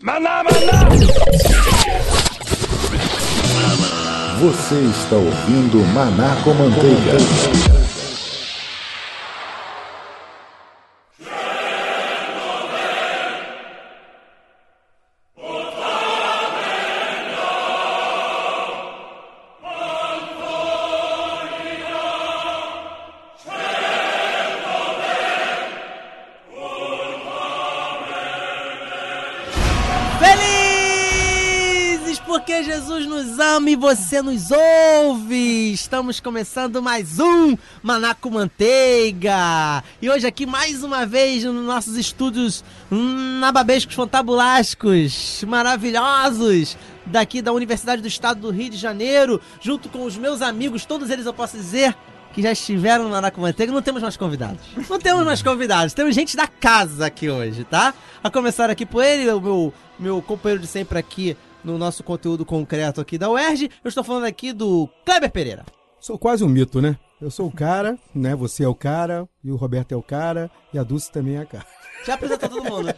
Maná, maná! Você está ouvindo Maná com você nos ouve! Estamos começando mais um Manaco Manteiga! E hoje aqui mais uma vez nos nossos estúdios nababescos fantabulásticos, maravilhosos, daqui da Universidade do Estado do Rio de Janeiro, junto com os meus amigos, todos eles eu posso dizer que já estiveram no Manaco Manteiga, não temos mais convidados. Não temos mais convidados, temos gente da casa aqui hoje, tá? A começar aqui por ele, o meu, meu companheiro de sempre aqui no nosso conteúdo concreto aqui da UERJ. Eu estou falando aqui do Kleber Pereira. Sou quase um mito, né? Eu sou o cara, né? Você é o cara, e o Roberto é o cara, e a Dulce também é a cara. Já apresentou todo mundo.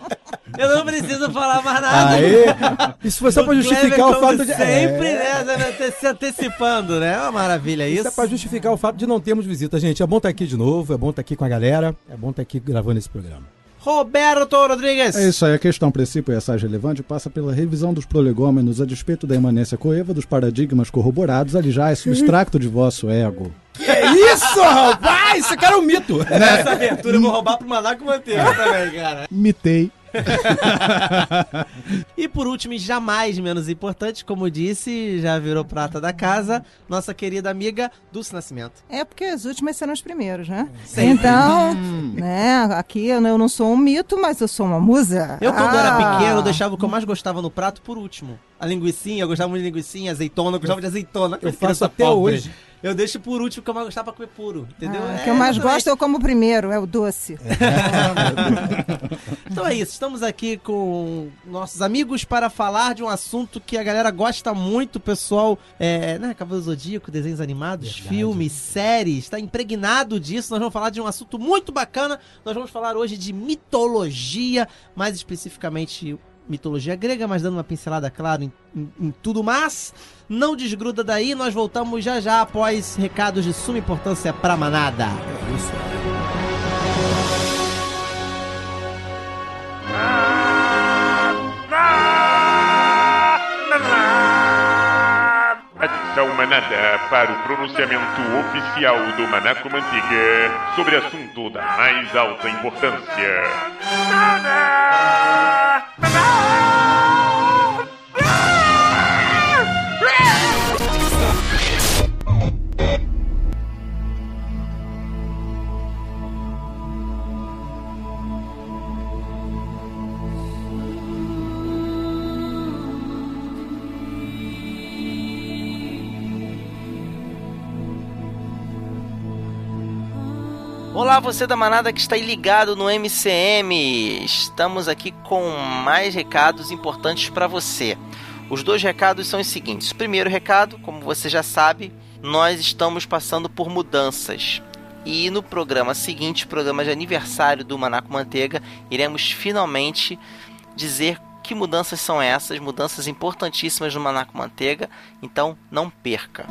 Eu não preciso falar mais nada. Aê! Isso foi só pra justificar o fato de. Sempre, É. né? Se antecipando, né? É uma maravilha isso. Isso é pra justificar o fato de não termos visita, gente. É bom estar aqui de novo, é bom estar aqui com a galera, é bom estar aqui gravando esse programa. Roberto Rodrigues. É isso aí, a questão princípio e assaz relevante passa pela revisão dos prolegômenos a despeito da imanência coeva dos paradigmas corroborados, ali já é substrato de vosso ego. Que isso, rapaz? Isso aqui era um mito! Essa abertura eu vou roubar pro Manaco Manteiga também, cara. Mitei. E por último, e jamais menos importante, como disse, já virou prata da casa, nossa querida amiga Dulce Nascimento. É porque as últimas serão os primeiros, né? Sempre. Então, né, aqui eu não sou um mito, mas eu sou uma musa. Eu, quando Ah. era pequeno, deixava o que eu mais gostava no prato por último. A linguicinha, eu gostava muito de linguicinha, azeitona, eu gostava de azeitona. Eu faço até pobre. hoje. Eu deixo por último o que eu mais gostava pra comer puro, entendeu? Ah, É, o que eu mais exatamente. gosto eu como primeiro, é o doce. Então é isso, estamos aqui com nossos amigos para falar de um assunto que a galera gosta muito, o pessoal, é, né, Cavaleiro do Zodíaco, desenhos animados, filmes, séries, está impregnado disso. Nós vamos falar de um assunto muito bacana. Nós vamos falar hoje de mitologia, mais especificamente mitologia grega, mas dando uma pincelada, claro, em, em- em tudo mais. Não desgruda daí, nós voltamos já já após recados de suma importância pra manada. Atenção manada para o pronunciamento oficial do Manaco Mantiga sobre assunto da mais alta importância. Bye-bye. Olá, você da manada que está aí ligado no MCM. Estamos aqui com mais recados importantes para você. Os dois recados são os seguintes. Primeiro recado, como você já sabe, nós estamos passando por mudanças. E no programa seguinte, programa de aniversário do Manaco Manteiga, iremos finalmente dizer que mudanças são essas, mudanças importantíssimas no Manaco Manteiga. Então, não perca.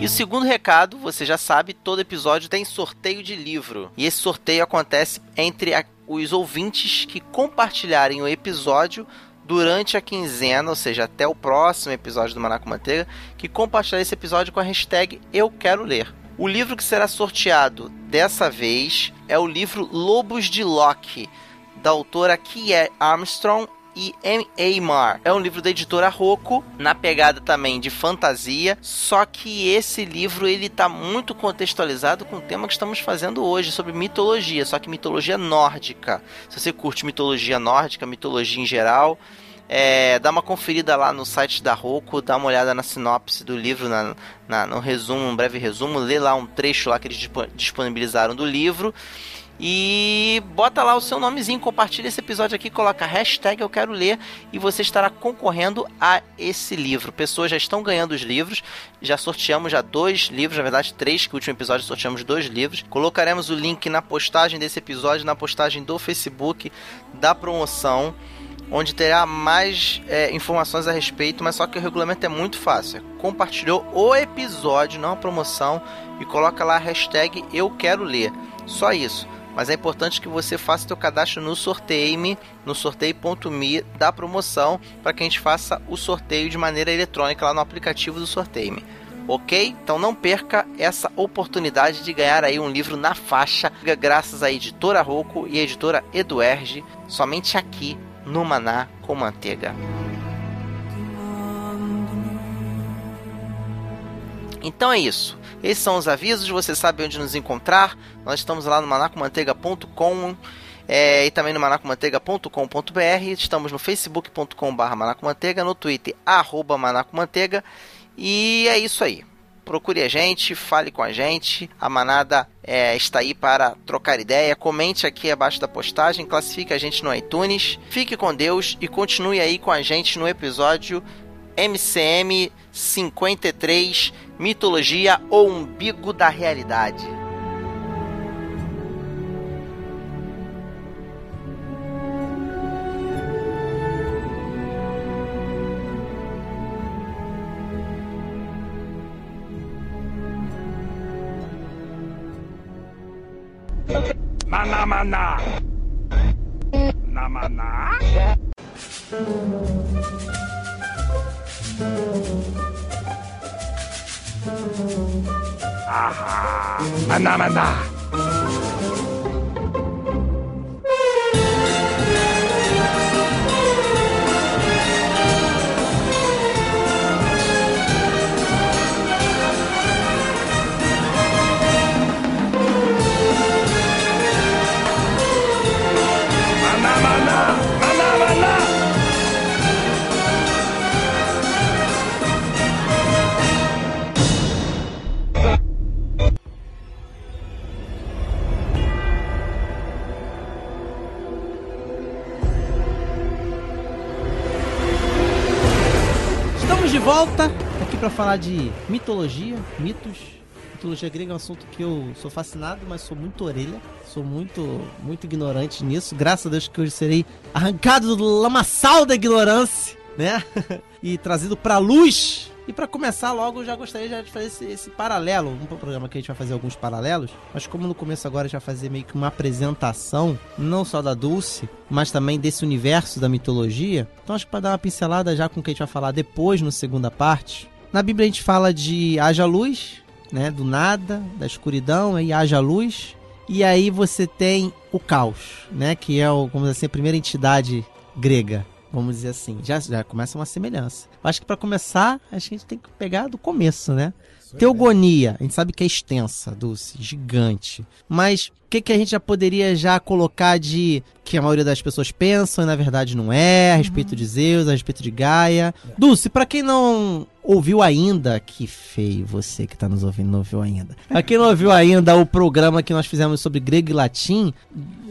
E o segundo recado, você já sabe, todo episódio tem sorteio de livro. E esse sorteio acontece entre a- os ouvintes que compartilharem o episódio durante a quinzena, ou seja, até o próximo episódio do Manaco Manteiga, que compartilhar esse episódio com a hashtag Eu Quero Ler. O livro que será sorteado dessa vez é o livro Lobos de Locke, da autora Kier Armstrong e M.A. Marr. É um livro da editora Rocco, na pegada também de fantasia, só que esse livro ele tá muito contextualizado com o tema que estamos fazendo hoje, sobre mitologia, só que mitologia nórdica. Se você curte mitologia nórdica, mitologia em geral, é, dá uma conferida lá no site da Rocco, dá uma olhada na sinopse do livro, na, na- no resumo, um breve resumo, lê lá um trecho lá que eles dispo- disponibilizaram do livro. E bota lá o seu nomezinho, compartilha esse episódio aqui, coloca hashtag eu quero ler e você estará concorrendo a esse livro. Pessoas já estão ganhando os livros, já sorteamos já dois livros, na verdade três, que o último episódio sorteamos dois livros. Colocaremos o link na postagem desse episódio, na postagem do Facebook da promoção onde terá mais é, informações a respeito, mas só que o regulamento é muito fácil. É compartilhou o episódio, não a promoção, e coloca lá a hashtag Eu Quero Ler. Só isso. Mas é importante que você faça seu cadastro no Sorteio-me, no sorteio.me da promoção, para que a gente faça o sorteio de maneira eletrônica lá no aplicativo do Sorteio-me. Ok? Então não perca essa oportunidade de ganhar aí um livro na faixa, graças à editora Rocco e à editora Eduerge, somente aqui no Maná com Manteiga. Então é isso. Esses são os avisos. Você sabe onde nos encontrar. Nós estamos lá no manacomanteiga.com é, e também no manacomanteiga.com.br. Estamos no facebook.com.br manacomanteiga, no twitter arroba manacomanteiga. E é isso aí procure a gente, fale com a gente. A manada é, está aí para trocar ideia. Comente aqui abaixo da postagem, classifique a gente no iTunes. Fique com Deus e continue aí com a gente no episódio MCM 53 Mitologia ou Umbigo da Realidade. Maná, maná. Na maná. Aha. Maná, maná. Maná, volta aqui para falar de mitologia, mitos. Mitologia grega é um assunto que eu sou fascinado, mas sou muito orelha. Sou muito, muito ignorante nisso. Graças a Deus que hoje serei arrancado do lamaçal da ignorância, né? e trazido pra luz. E para começar logo, eu já gostaria já de fazer esse, esse paralelo. Um programa que a gente vai fazer alguns paralelos. Mas como no começo agora gente vai fazer meio que uma apresentação, não só da Dulce, mas também desse universo da mitologia. Então acho que para dar uma pincelada já com o que a gente vai falar depois, no segunda parte. Na Bíblia a gente fala de haja luz, né? Do nada, da escuridão, aí haja luz. E aí você tem o caos, né? Que é o, como assim, a primeira entidade grega. Vamos dizer assim, já, já começa uma semelhança. Eu acho que para começar, a gente tem que pegar do começo, né? Teogonia, a gente sabe que é extensa, Dulce, gigante. Mas o que, que a gente já poderia já colocar de que a maioria das pessoas pensam e na verdade não é, a respeito de Zeus, a respeito de Gaia? Dulce, para quem não ouviu ainda, que feio você que tá nos ouvindo, não ouviu ainda. Pra quem não ouviu ainda o programa que nós fizemos sobre grego e latim,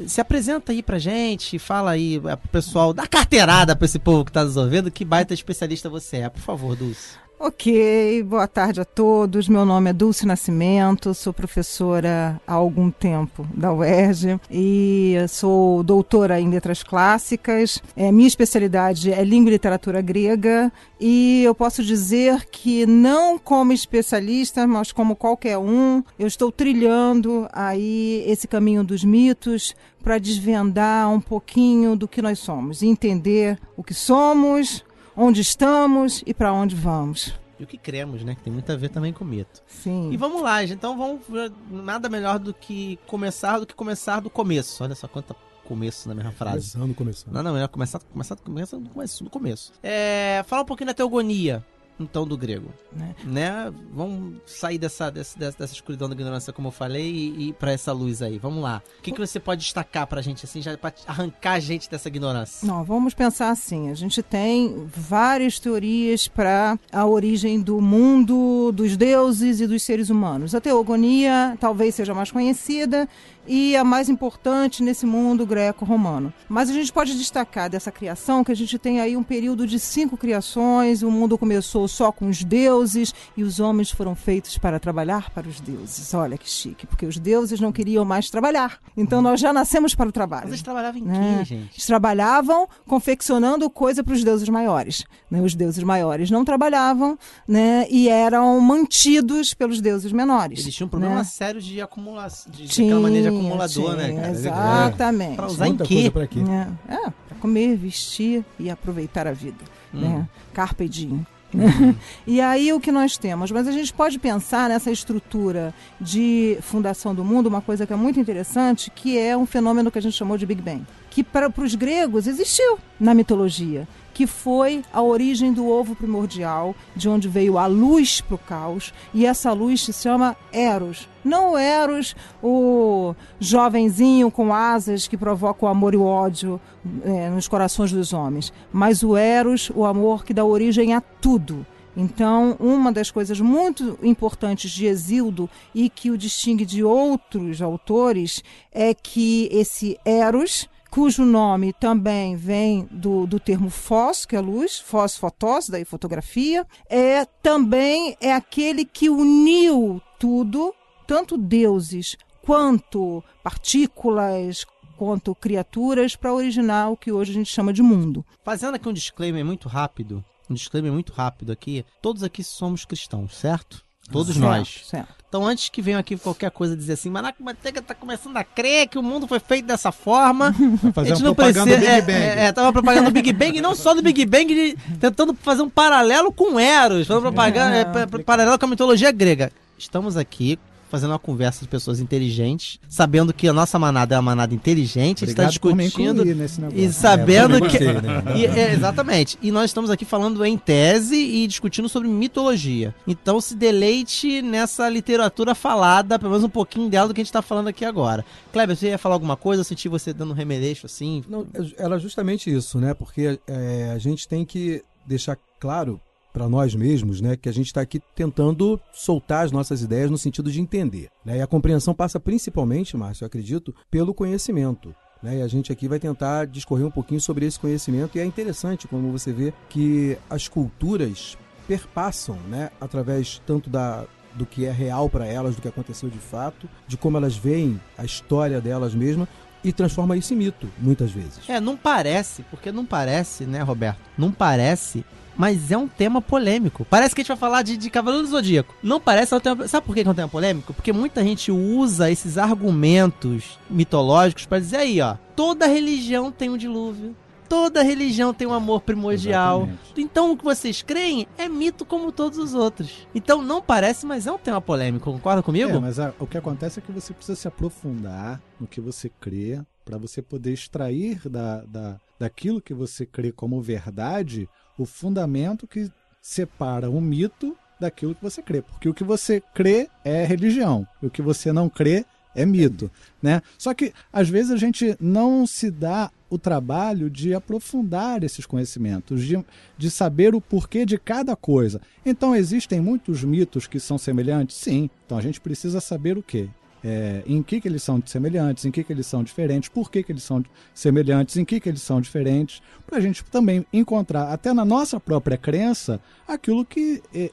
se apresenta aí pra gente, fala aí é, pro pessoal, dá carteirada pra esse povo que tá nos ouvindo, que baita especialista você é. Por favor, Dulce. Ok, boa tarde a todos. Meu nome é Dulce Nascimento, sou professora há algum tempo da UERJ e sou doutora em letras clássicas. É, minha especialidade é língua e literatura grega e eu posso dizer que não como especialista, mas como qualquer um, eu estou trilhando aí esse caminho dos mitos para desvendar um pouquinho do que nós somos, entender o que somos, onde estamos e para onde vamos. E o que cremos, né? Que tem muito a ver também com mito. Sim. E vamos lá, gente. Então vamos. Nada melhor do que começar do que começar do começo. Olha só quanta começo na mesma frase. Começando, começando. Não, não, melhor começar, começar, começar do começo. Do começo. É, fala um pouquinho da teogonia, então, do grego. Né? Né? Vamos sair dessa, dessa, dessa, escuridão da ignorância, como eu falei, e, e para essa luz aí. Vamos lá. O que, que você pode destacar pra gente, assim, já pra arrancar a gente dessa ignorância? Não, vamos pensar assim. A gente tem várias teorias para a origem do mundo, dos deuses e dos seres humanos. A teogonia talvez seja mais conhecida e a mais importante nesse mundo greco-romano. Mas a gente pode destacar dessa criação que a gente tem aí um período de cinco criações, o mundo começou só com os deuses e os homens foram feitos para trabalhar para os deuses. Olha que chique, porque os deuses não queriam mais trabalhar. Então nós já nascemos para o trabalho. Mas eles trabalhavam em né? quê, gente? Eles trabalhavam confeccionando coisa para os deuses maiores. Né? Os deuses maiores não trabalhavam né? e eram mantidos pelos deuses menores. Eles tinham um problema né? sério de acumulação, de, de de acumulador, né, cara? Exatamente. Pra usar em Muita quê? coisa quê? É, é, pra comer, vestir e aproveitar a vida. Hum. Né? Carpe diem. Uhum. E aí o que nós temos? Mas a gente pode pensar nessa estrutura de fundação do mundo, uma coisa que é muito interessante, que é um fenômeno que a gente chamou de Big Bang, que para os gregos existiu na mitologia, que foi a origem do ovo primordial, de onde veio a luz para o caos, e essa luz se chama Eros. Não Eros, o jovenzinho com asas que provoca o amor e o ódio é, nos corações dos homens, mas o Eros, o amor que dá origem a tudo. Então, uma das coisas muito importantes de Exildo e que o distingue de outros autores é que esse Eros, cujo nome também vem do, do termo fós, que é luz, fós fotós, daí fotografia, é também é aquele que uniu tudo, tanto deuses quanto partículas, quanto criaturas, para originar o que hoje a gente chama de mundo. Fazendo aqui um disclaimer muito rápido, um disclaimer muito rápido aqui, todos aqui somos cristãos, certo? Todos Certo, nós. Certo. Então, antes que venham aqui qualquer coisa dizer assim, Manaco Manteiga tá começando a crer que o mundo foi feito dessa forma. Vai fazer a gente uma não propaganda precisa. do Big é, Bang. É, é, tava propagando do Big Bang, e não só do Big Bang, de- tentando fazer um paralelo com Eros, fazendo propaganda, é, pa- pa- paralelo com a mitologia grega. Estamos aqui fazendo uma conversa de pessoas inteligentes, sabendo que a nossa manada é uma manada inteligente, a gente está Obrigado por me discutindo incluir nesse negócio. e sabendo É, eu que. gostei, né? E- é, exatamente. E nós estamos aqui falando em tese e discutindo sobre mitologia. Então se deleite nessa literatura falada, pelo menos um pouquinho dela do que a gente está falando aqui agora. Kleber, você ia falar alguma coisa? Eu senti você dando um remeleixo assim. Não, era justamente isso, né? Porque é, a gente tem que deixar claro para nós mesmos, né, que a gente está aqui tentando soltar as nossas ideias no sentido de entender. Né? E a compreensão passa principalmente, Márcio, eu acredito, pelo conhecimento. Né? E a gente aqui vai tentar discorrer um pouquinho sobre esse conhecimento. E é interessante como você vê que as culturas perpassam, né, através tanto da do que é real para elas, do que aconteceu de fato, de como elas veem a história delas mesmas e transforma isso em mito, muitas vezes. É, não parece, porque não parece, né, Roberto? Não parece, mas é um tema polêmico. Parece que a gente vai falar de, de Cavaleiro do Zodíaco. Não parece, é um tema... sabe por que é um tema polêmico? Porque muita gente usa esses argumentos mitológicos para dizer aí, ó, toda religião tem um dilúvio. Toda religião tem um amor primordial. Exatamente. Então o que vocês creem é mito como todos os outros. Então não parece, mas é um tema polêmico. Concorda comigo? É, mas a- o que acontece é que você precisa se aprofundar no que você crê para você poder extrair da, da, daquilo que você crê como verdade o fundamento que separa o mito daquilo que você crê. Porque o que você crê é religião, e o que você não crê é mito, né? Só que às vezes a gente não se dá o trabalho de aprofundar esses conhecimentos, de, de saber o porquê de cada coisa. Então existem muitos mitos que são semelhantes, sim. Então a gente precisa saber o quê? É, em que, que eles são semelhantes, em que, que eles são diferentes, por que, que eles são semelhantes, em que, que eles são diferentes, para a gente também encontrar, até na nossa própria crença, aquilo que é,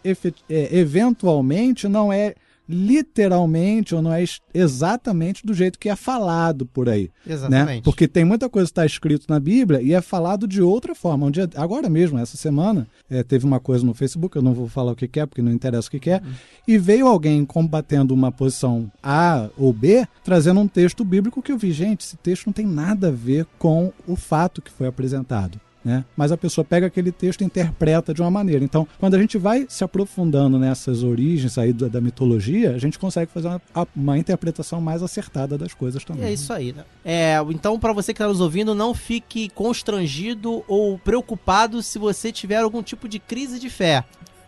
é, eventualmente não é literalmente ou não é exatamente do jeito que é falado por aí. Né? Exatamente. Porque tem muita coisa que está escrito na Bíblia e é falado de outra forma. Um dia, agora mesmo, essa semana, eh, teve uma coisa no Facebook, eu não vou falar o que, que é, porque não interessa o que, que é, e veio alguém combatendo uma posição A ou B, trazendo um texto bíblico que eu vi, gente, esse texto não tem nada a ver com o fato que foi apresentado. Né? Mas a pessoa pega aquele texto e interpreta de uma maneira. Então, quando a gente vai se aprofundando nessas origens aí da, da mitologia, a gente consegue fazer uma, uma interpretação mais acertada das coisas também. é isso aí, né? É, então, pra você que tá nos ouvindo, não fique constrangido ou preocupado se você tiver algum tipo de crise de fé.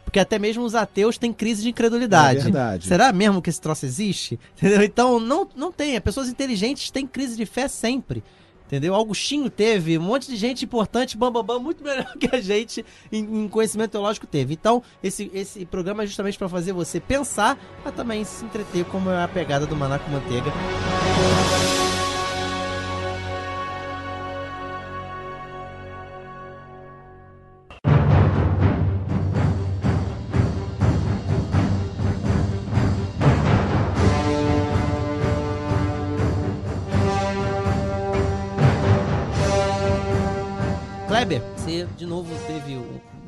Porque até mesmo os ateus têm crise de incredulidade. É verdade. Será mesmo que esse troço existe? Entendeu? Então, não, não tenha. Pessoas inteligentes têm crise de fé sempre. Entendeu? Augustinho teve, um monte de gente importante, bambambam, muito melhor que a gente em, em conhecimento teológico teve. Então, esse, esse programa é justamente para fazer você pensar, mas também se entreter, como é a pegada do Maná com Manteiga.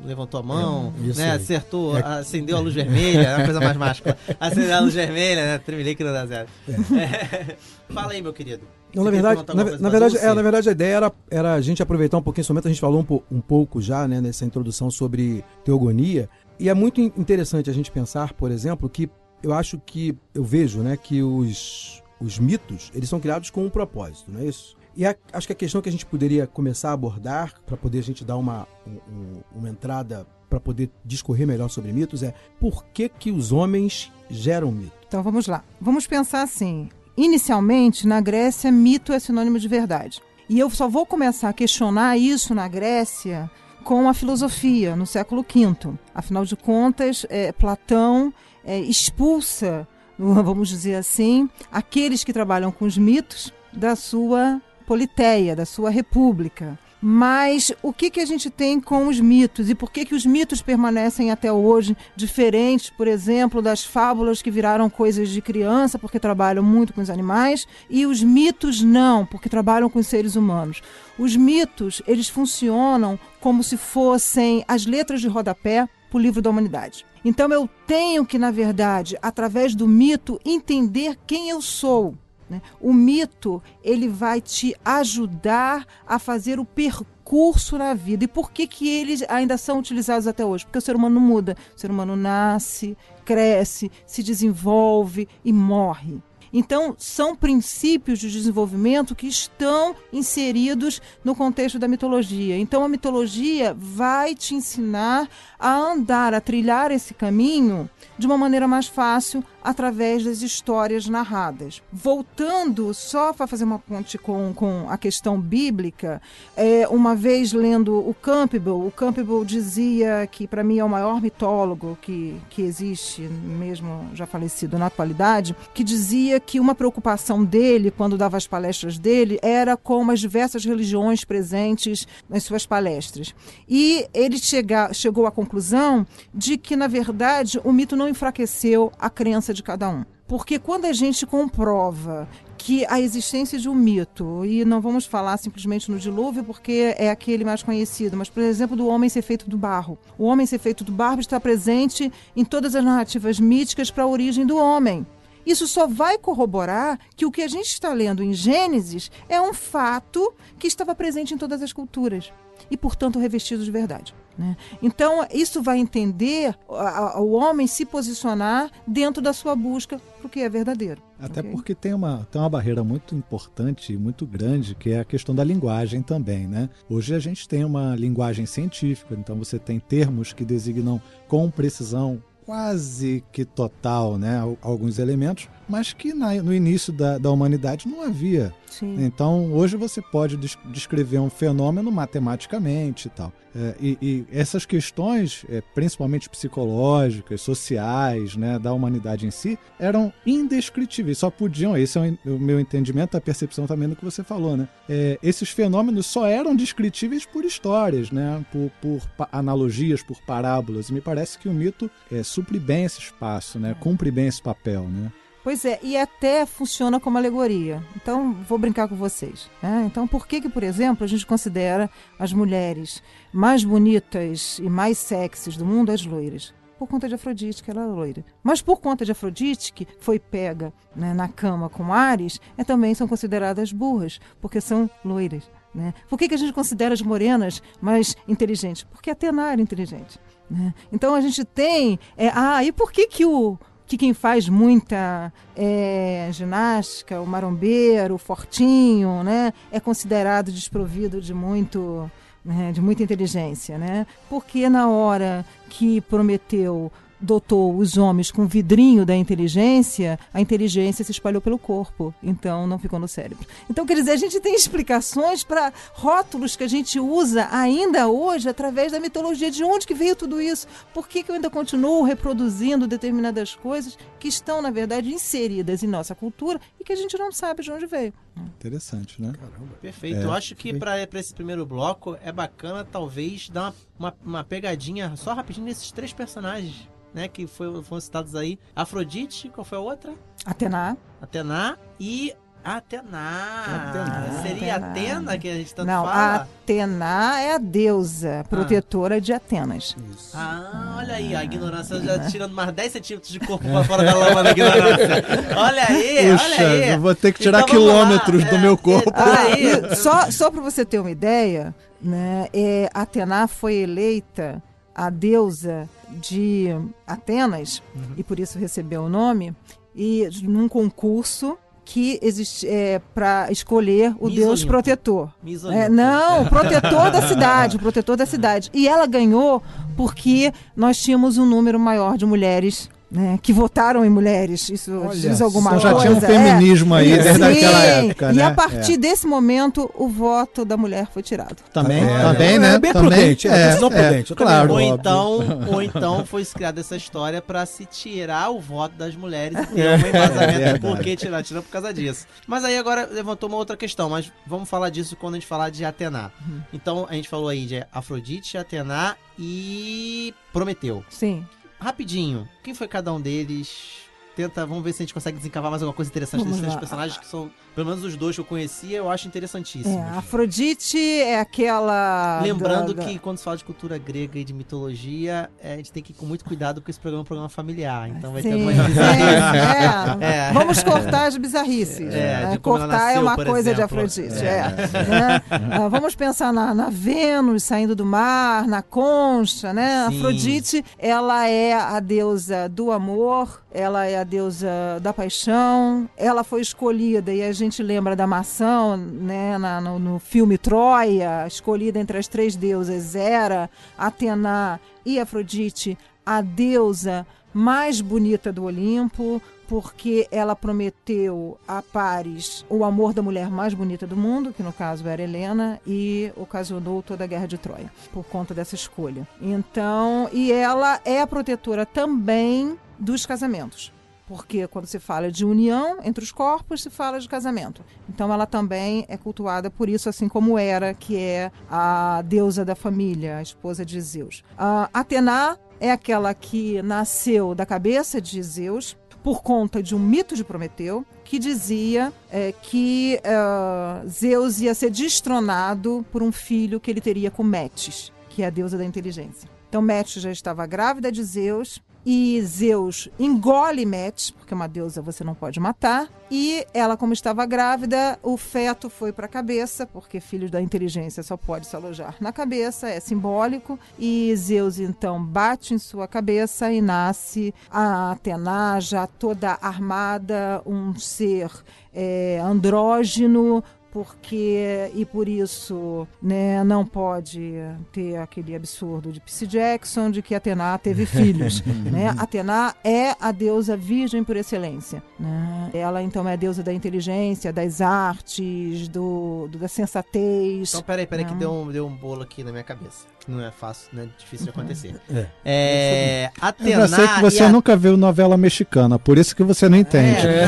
Levantou a mão, É, né? aí. Acertou, É. acendeu a luz vermelha, é a coisa mais mágica. Acendeu a luz vermelha, né? Tremelique que não dá zero. É. Fala aí, meu querido. Não, na verdade, na, na verdade, é, na verdade, a ideia era, era a gente aproveitar um pouquinho esse momento. A gente falou um, um pouco já né, nessa introdução sobre teogonia. E é muito in- interessante a gente pensar, por exemplo, que eu acho que eu vejo né, que os, os mitos eles são criados com um propósito, não é isso? E a- acho que a questão que a gente poderia começar a abordar, para poder a gente dar uma, um- um- uma entrada, para poder discorrer melhor sobre mitos, é por que, que os homens geram mito? Então vamos lá. Vamos pensar assim. Inicialmente, na Grécia, mito é sinônimo de verdade. E eu só vou começar a questionar isso na Grécia com a filosofia, no século V. Afinal de contas, é, Platão é, expulsa, vamos dizer assim, aqueles que trabalham com os mitos da sua politeia, da sua república. Mas o que, que a gente tem com os mitos e por que, que os mitos permanecem até hoje diferentes, por exemplo, das fábulas que viraram coisas de criança porque trabalham muito com os animais e os mitos não, porque trabalham com os seres humanos. Os mitos, eles funcionam como se fossem as letras de rodapé para o livro da humanidade. Então eu tenho que, na verdade, através do mito, entender quem eu sou. Né? O mito ele vai te ajudar a fazer o percurso na vida. E por que, que eles ainda são utilizados até hoje? Porque o ser humano não muda. O ser humano nasce, cresce, se desenvolve e morre. Então, são princípios de desenvolvimento que estão inseridos no contexto da mitologia. Então, a mitologia vai te ensinar a andar, a trilhar esse caminho de uma maneira mais fácil através das histórias narradas. Voltando só para fazer uma ponte com, com a questão bíblica, é, uma vez lendo o Campbell, o Campbell dizia que para mim é o maior mitólogo que, que existe, mesmo já falecido na atualidade, que dizia que uma preocupação dele, quando dava as palestras dele, era com as diversas religiões presentes nas suas palestras. E ele chega, chegou à conclusão de que, na verdade, o mito não enfraqueceu a crença de cada um. Porque quando a gente comprova que a existência de um mito, e não vamos falar simplesmente no dilúvio, porque é aquele mais conhecido, mas, por exemplo, do homem ser feito do barro. O homem ser feito do barro está presente em todas as narrativas míticas para a origem do homem. Isso só vai corroborar que o que a gente está lendo em Gênesis é um fato que estava presente em todas as culturas e, portanto, revestido de verdade. Né? Então, isso vai entender a- a- o homem se posicionar dentro da sua busca para o que é verdadeiro. Até ok? porque tem uma, tem uma barreira muito importante e muito grande, que é a questão da linguagem também, né? Hoje a gente tem uma linguagem científica, então você tem termos que designam com precisão quase que total, né? al- Alguns elementos, mas que na- no início da, da humanidade não havia. Sim. Então, hoje você pode des- descrever um fenômeno matematicamente e tal. É, e, e essas questões, é, principalmente psicológicas, sociais, né, da humanidade em si, eram indescritíveis. Só podiam, esse é o o meu entendimento, a percepção também do que você falou, né? É, esses fenômenos só eram descritíveis por histórias, né? Por, por analogias, por parábolas. E me parece que o mito é, supre bem esse espaço, né? Cumpre bem esse papel, né? Pois é, e até funciona como alegoria. Então, vou brincar com vocês. né? Então, por que, que, por exemplo, a gente considera as mulheres mais bonitas e mais sexys do mundo as loiras? Por conta de Afrodite, que ela é loira. Mas por conta de Afrodite, que foi pega né, na cama com Ares, é, também são consideradas burras, porque são loiras. Né? Por que, que a gente considera as morenas mais inteligentes? Porque Atena era inteligente. Né? Então a gente tem. É, ah, e por que, que o, que quem faz muita é, ginástica, o marombeiro, o fortinho, né, é considerado desprovido de muito né, de muita inteligência, né? Porque na hora que Prometeu dotou os homens com vidrinho da inteligência, a inteligência se espalhou pelo corpo, então não ficou no cérebro. Então, quer dizer, a gente tem explicações para rótulos que a gente usa ainda hoje através da mitologia. De onde que veio tudo isso? Por que, que eu ainda continuo reproduzindo determinadas coisas que estão, na verdade, inseridas em nossa cultura e que a gente não sabe de onde veio? Interessante, né? Perfeito. É. Eu acho que para esse primeiro bloco é bacana, talvez, dar uma, uma, uma pegadinha só rapidinho nesses três personagens, né? Que foi, foram citados aí. Afrodite, qual foi a outra? Atena. Atena e. Atena. Atena. Seria Atena. Atena que a gente tanto Não, fala? Atena é a deusa protetora de Atenas. Isso. Ah, olha aí, a ignorância já tirando mais 10 centímetros de corpo pra fora da lama da ignorância. Olha aí, Puxa, olha aí. eu vou ter que tirar Então quilômetros do é, meu corpo. Olha Ah, aí. só só para você ter uma ideia, né, é, Atena foi eleita a deusa de Atenas Uhum. e por isso recebeu o nome e num concurso que existe é, para escolher o Miss deus protetor. É, não, o protetor da cidade, o protetor da cidade. E ela ganhou porque nós tínhamos um número maior de mulheres né, que votaram em mulheres. Isso Olha diz alguma Então já coisa. tinha um é. feminismo aí desde Sim, aquela época, E né? a partir desse momento, o voto da mulher foi tirado. Também, É, também, é né? bem também, prudente, é, decisão prudente, eu também claro. Ou óbvio. então, ou então foi criada essa história pra se tirar o voto das mulheres e ter um embasamento É verdade. porquê tirar, tirou por causa disso. Mas aí agora levantou uma outra questão, mas vamos falar disso quando a gente falar de Atena. Uhum. Então a gente falou aí de Afrodite, Atena e Prometeu. Sim. Rapidinho, quem foi cada um deles? Tenta, vamos ver se a gente consegue desencavar mais alguma coisa interessante Vamos desses três lá. personagens que são, pelo menos os dois que eu conhecia, eu acho interessantíssimos. É, Afrodite é aquela. Lembrando da- da- que quando se fala de cultura grega e de mitologia, é, a gente tem que ir com muito cuidado porque esse programa é um programa familiar. Então vai ter Sim, algumas sim, bizarrices. é. É. Vamos cortar as bizarrices. É, né? de Cortar é nasceu, uma por coisa de exemplo. Afrodite. É. né? Ah, vamos pensar na, na Vênus saindo do mar, na concha, né? Sim. Afrodite, ela é a deusa do amor, ela é a deusa da paixão, ela foi escolhida, e a gente lembra da maçã, né, na- no, no filme Troia, escolhida entre as três deusas, Hera, Atena e Afrodite, a deusa mais bonita do Olimpo, porque ela prometeu a Paris o amor da mulher mais bonita do mundo, que no caso era Helena, e ocasionou toda a guerra de Troia, por conta dessa escolha. Então, e ela é a protetora também dos casamentos. Porque quando se fala de união entre os corpos, se fala de casamento. Então ela também é cultuada por isso, assim como Hera, que é a deusa da família, a esposa de Zeus. A Atena é aquela que nasceu da cabeça de Zeus por conta de um mito de Prometeu que dizia é, que eh, Zeus ia ser destronado por um filho que ele teria com Metis, que é a deusa da inteligência. Então Metis já estava grávida de Zeus e Zeus engole Metis, porque uma deusa você não pode matar, e ela, como estava grávida, o feto foi para a cabeça, porque filho da inteligência só pode se alojar na cabeça, é simbólico, e Zeus então bate em sua cabeça e nasce a Atena já toda armada, um ser é, andrógeno, porque e por isso né, não pode ter aquele absurdo de Percy Jackson de que Atena teve filhos. né? Atena é a deusa virgem por excelência. Né? Ela então é a deusa da inteligência, das artes, do, do- da sensatez. Então, peraí, peraí, que Não. deu um, deu um bolo aqui na minha cabeça. Que não é fácil, não é difícil de acontecer. É. É. Eu Atena. já sei que você a- nunca viu novela mexicana, por isso que você não entende. É,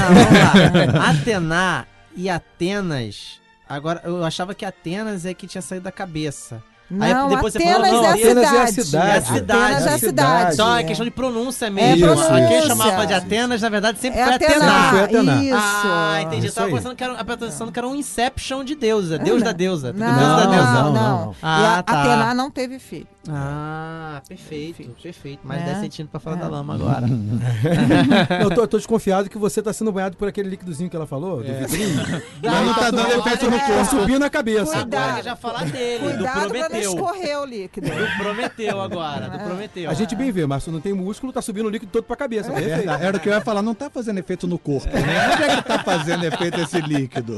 não. Atena e Atenas. Agora, eu achava que Atenas é que tinha saído da cabeça. Aí Não, depois você Atenas falou, não, é a Atenas cidade. é a cidade. É a cidade. Atenas é a É cidade. Então é é. questão de pronúncia É mesmo. pronúncia. A quem chamava de Atenas, na verdade, sempre É foi Atena. Atena. Foi Atena. Isso. Ah, entendi. Eu Isso tava aí. pensando que era, eu pensando que era um Inception de deusa. Deus não. da deusa. Não, Deus da não, deusa. não, não, não. Ah, e a tá. Atena não teve filho. Ah, perfeito, perfeito. Mais É. 10 centímetros pra fora É. da lama agora. Eu tô, eu tô desconfiado que você tá sendo banhado por aquele líquidozinho que ela falou, do vidrinho. Mas não tá dando efeito no Tá corpo. subindo na cabeça. Cuidado. Já falar dele, do Cuidado pra não Prometeu. escorrer o líquido. Do Prometeu agora, do Prometeu. A gente bem vê, mas não tem músculo, tá subindo o líquido todo pra cabeça. É. Era o que eu ia falar, não tá fazendo efeito no corpo. Né? Onde é que tá fazendo efeito esse líquido?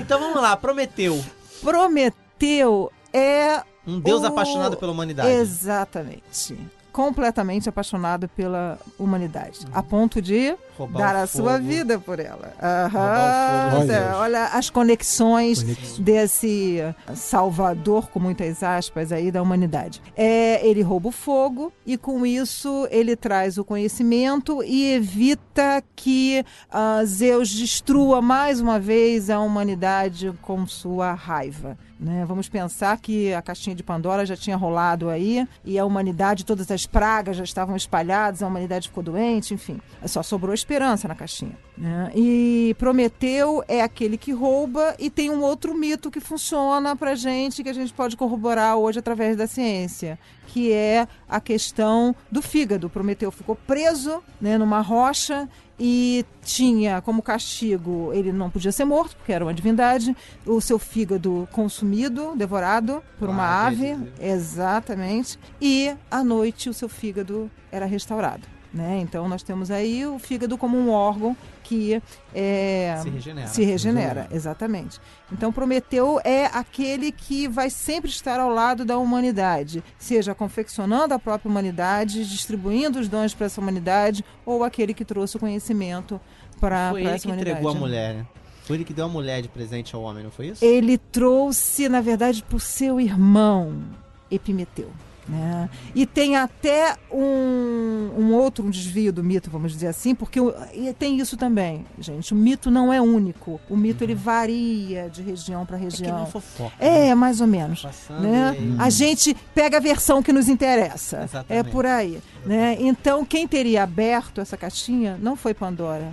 Então vamos lá, Prometeu. Prometeu é Um deus O- apaixonado pela humanidade. Exatamente. completamente apaixonado pela humanidade, a ponto de Roubar dar a sua fogo. vida por ela. Fogo. Olha, olha as conexões Conexões. desse salvador, com muitas aspas, aí da humanidade. É, ele rouba o fogo e com isso ele traz o conhecimento e evita que ah, Zeus destrua mais uma vez a humanidade com sua raiva. né? Vamos pensar que a caixinha de Pandora já tinha rolado aí e a humanidade, todas as pragas já estavam espalhadas, a humanidade ficou doente, enfim. Só sobrou esperança na caixinha. né? E Prometeu é aquele que rouba e tem um outro mito que funciona pra gente, que a gente pode corroborar hoje através da ciência, que é a questão do fígado. Prometeu ficou preso né, numa rocha e tinha como castigo, ele não podia ser morto, porque era uma divindade, o seu fígado consumido, devorado por uma Ah, ave, exatamente, e à noite o seu fígado era restaurado. Né? Então nós temos aí o fígado como um órgão que é, Se regenera. se regenera, exatamente. Então Prometeu é aquele que vai sempre estar ao lado da humanidade, seja confeccionando a própria humanidade, distribuindo os dons para essa humanidade, ou aquele que trouxe o conhecimento para Foi ele essa que humanidade. entregou a mulher, né? Foi ele que deu a mulher de presente ao homem, não foi isso? Ele trouxe, na verdade, para o seu irmão Epimeteu. Né? E tem até um, um outro um desvio do mito, vamos dizer assim, porque o- e tem isso também, gente. O mito não é único. O mito ele varia de região para É que região. fofoca. né? É, mais ou menos. Passando Né? e A gente pega a versão que nos interessa. É Exatamente. por aí. Né? Então, quem teria aberto essa caixinha não foi Pandora,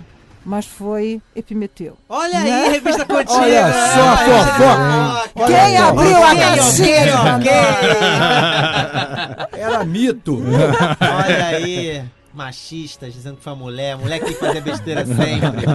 mas foi Epimeteu. Olha Né? aí, revista contigo. Olha só a fofoca. Quem abriu a caixinha? Era mito. Olha aí, machistas dizendo que foi a mulher, mulher que fazia besteira sempre.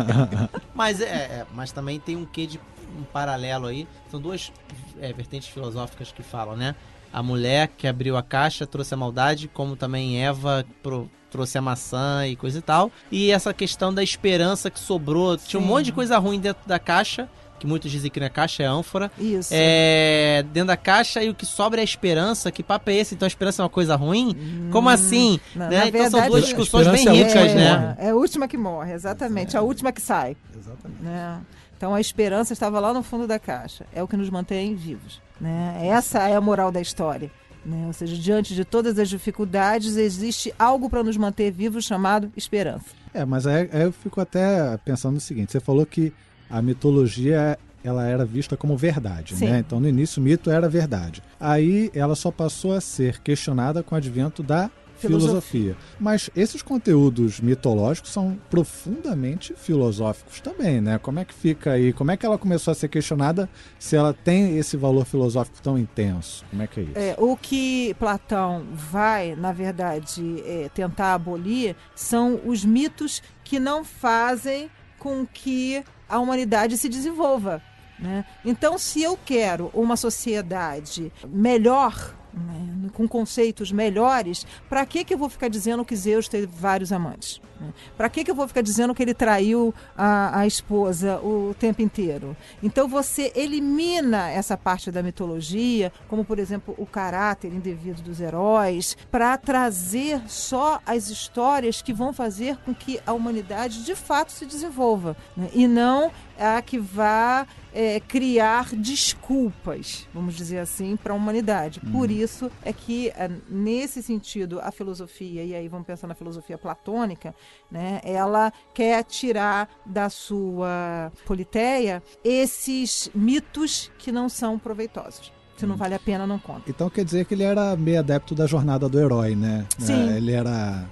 Mas é, é, mas também tem um quê de um paralelo aí. São duas é, vertentes filosóficas que falam, né? A mulher que abriu a caixa trouxe a maldade, como também Eva pro- trouxe a maçã e coisa e tal. E essa questão da esperança que sobrou. Tinha um Sim. monte de coisa ruim dentro da caixa, que muitos dizem que não é caixa, é ânfora. Isso. É, dentro da caixa e o que sobra é a esperança. Que papo é esse? Então a esperança é uma coisa ruim? Como assim? na- né? na Então são verdade, duas a discussões bem é a ricas, última que né? morre. É, é a última que morre, exatamente. A última que sai. Exatamente. né? Então a esperança estava lá no fundo da caixa. É o que nos mantém vivos. Né? Essa é a moral da história. Né? Ou seja, diante de todas as dificuldades, existe algo para nos manter vivos chamado esperança. É, mas aí, aí eu fico até pensando no seguinte: você falou que a mitologia ela era vista como verdade, Sim. né? Então no início o mito era verdade. Aí ela só passou a ser questionada com o advento da filosofia. Mas esses conteúdos mitológicos são profundamente filosóficos também, né? Como é que fica aí? Como é que ela começou a ser questionada se ela tem esse valor filosófico tão intenso? Como é que é isso? É, o que Platão vai, na verdade, é, tentar abolir são os mitos que não fazem com que a humanidade se desenvolva. né? Então, se eu quero uma sociedade melhor, né, com conceitos melhores, para que, que eu vou ficar dizendo que Zeus teve vários amantes? né? Para que, que eu vou ficar dizendo que ele traiu a, a esposa o tempo inteiro? Então você elimina essa parte da mitologia, como por exemplo o caráter indevido dos heróis, para trazer só as histórias que vão fazer com que a humanidade de fato se desenvolva né? e não a que vá é, criar desculpas, vamos dizer assim, para a humanidade. Por isso é que, é, nesse sentido, a filosofia, e aí vamos pensar na filosofia platônica, né, ela quer tirar da sua politeia esses mitos que não são proveitosos. Se não vale a pena, não conta. Então quer dizer que ele era meio adepto da jornada do herói, né? Sim. É, ele era.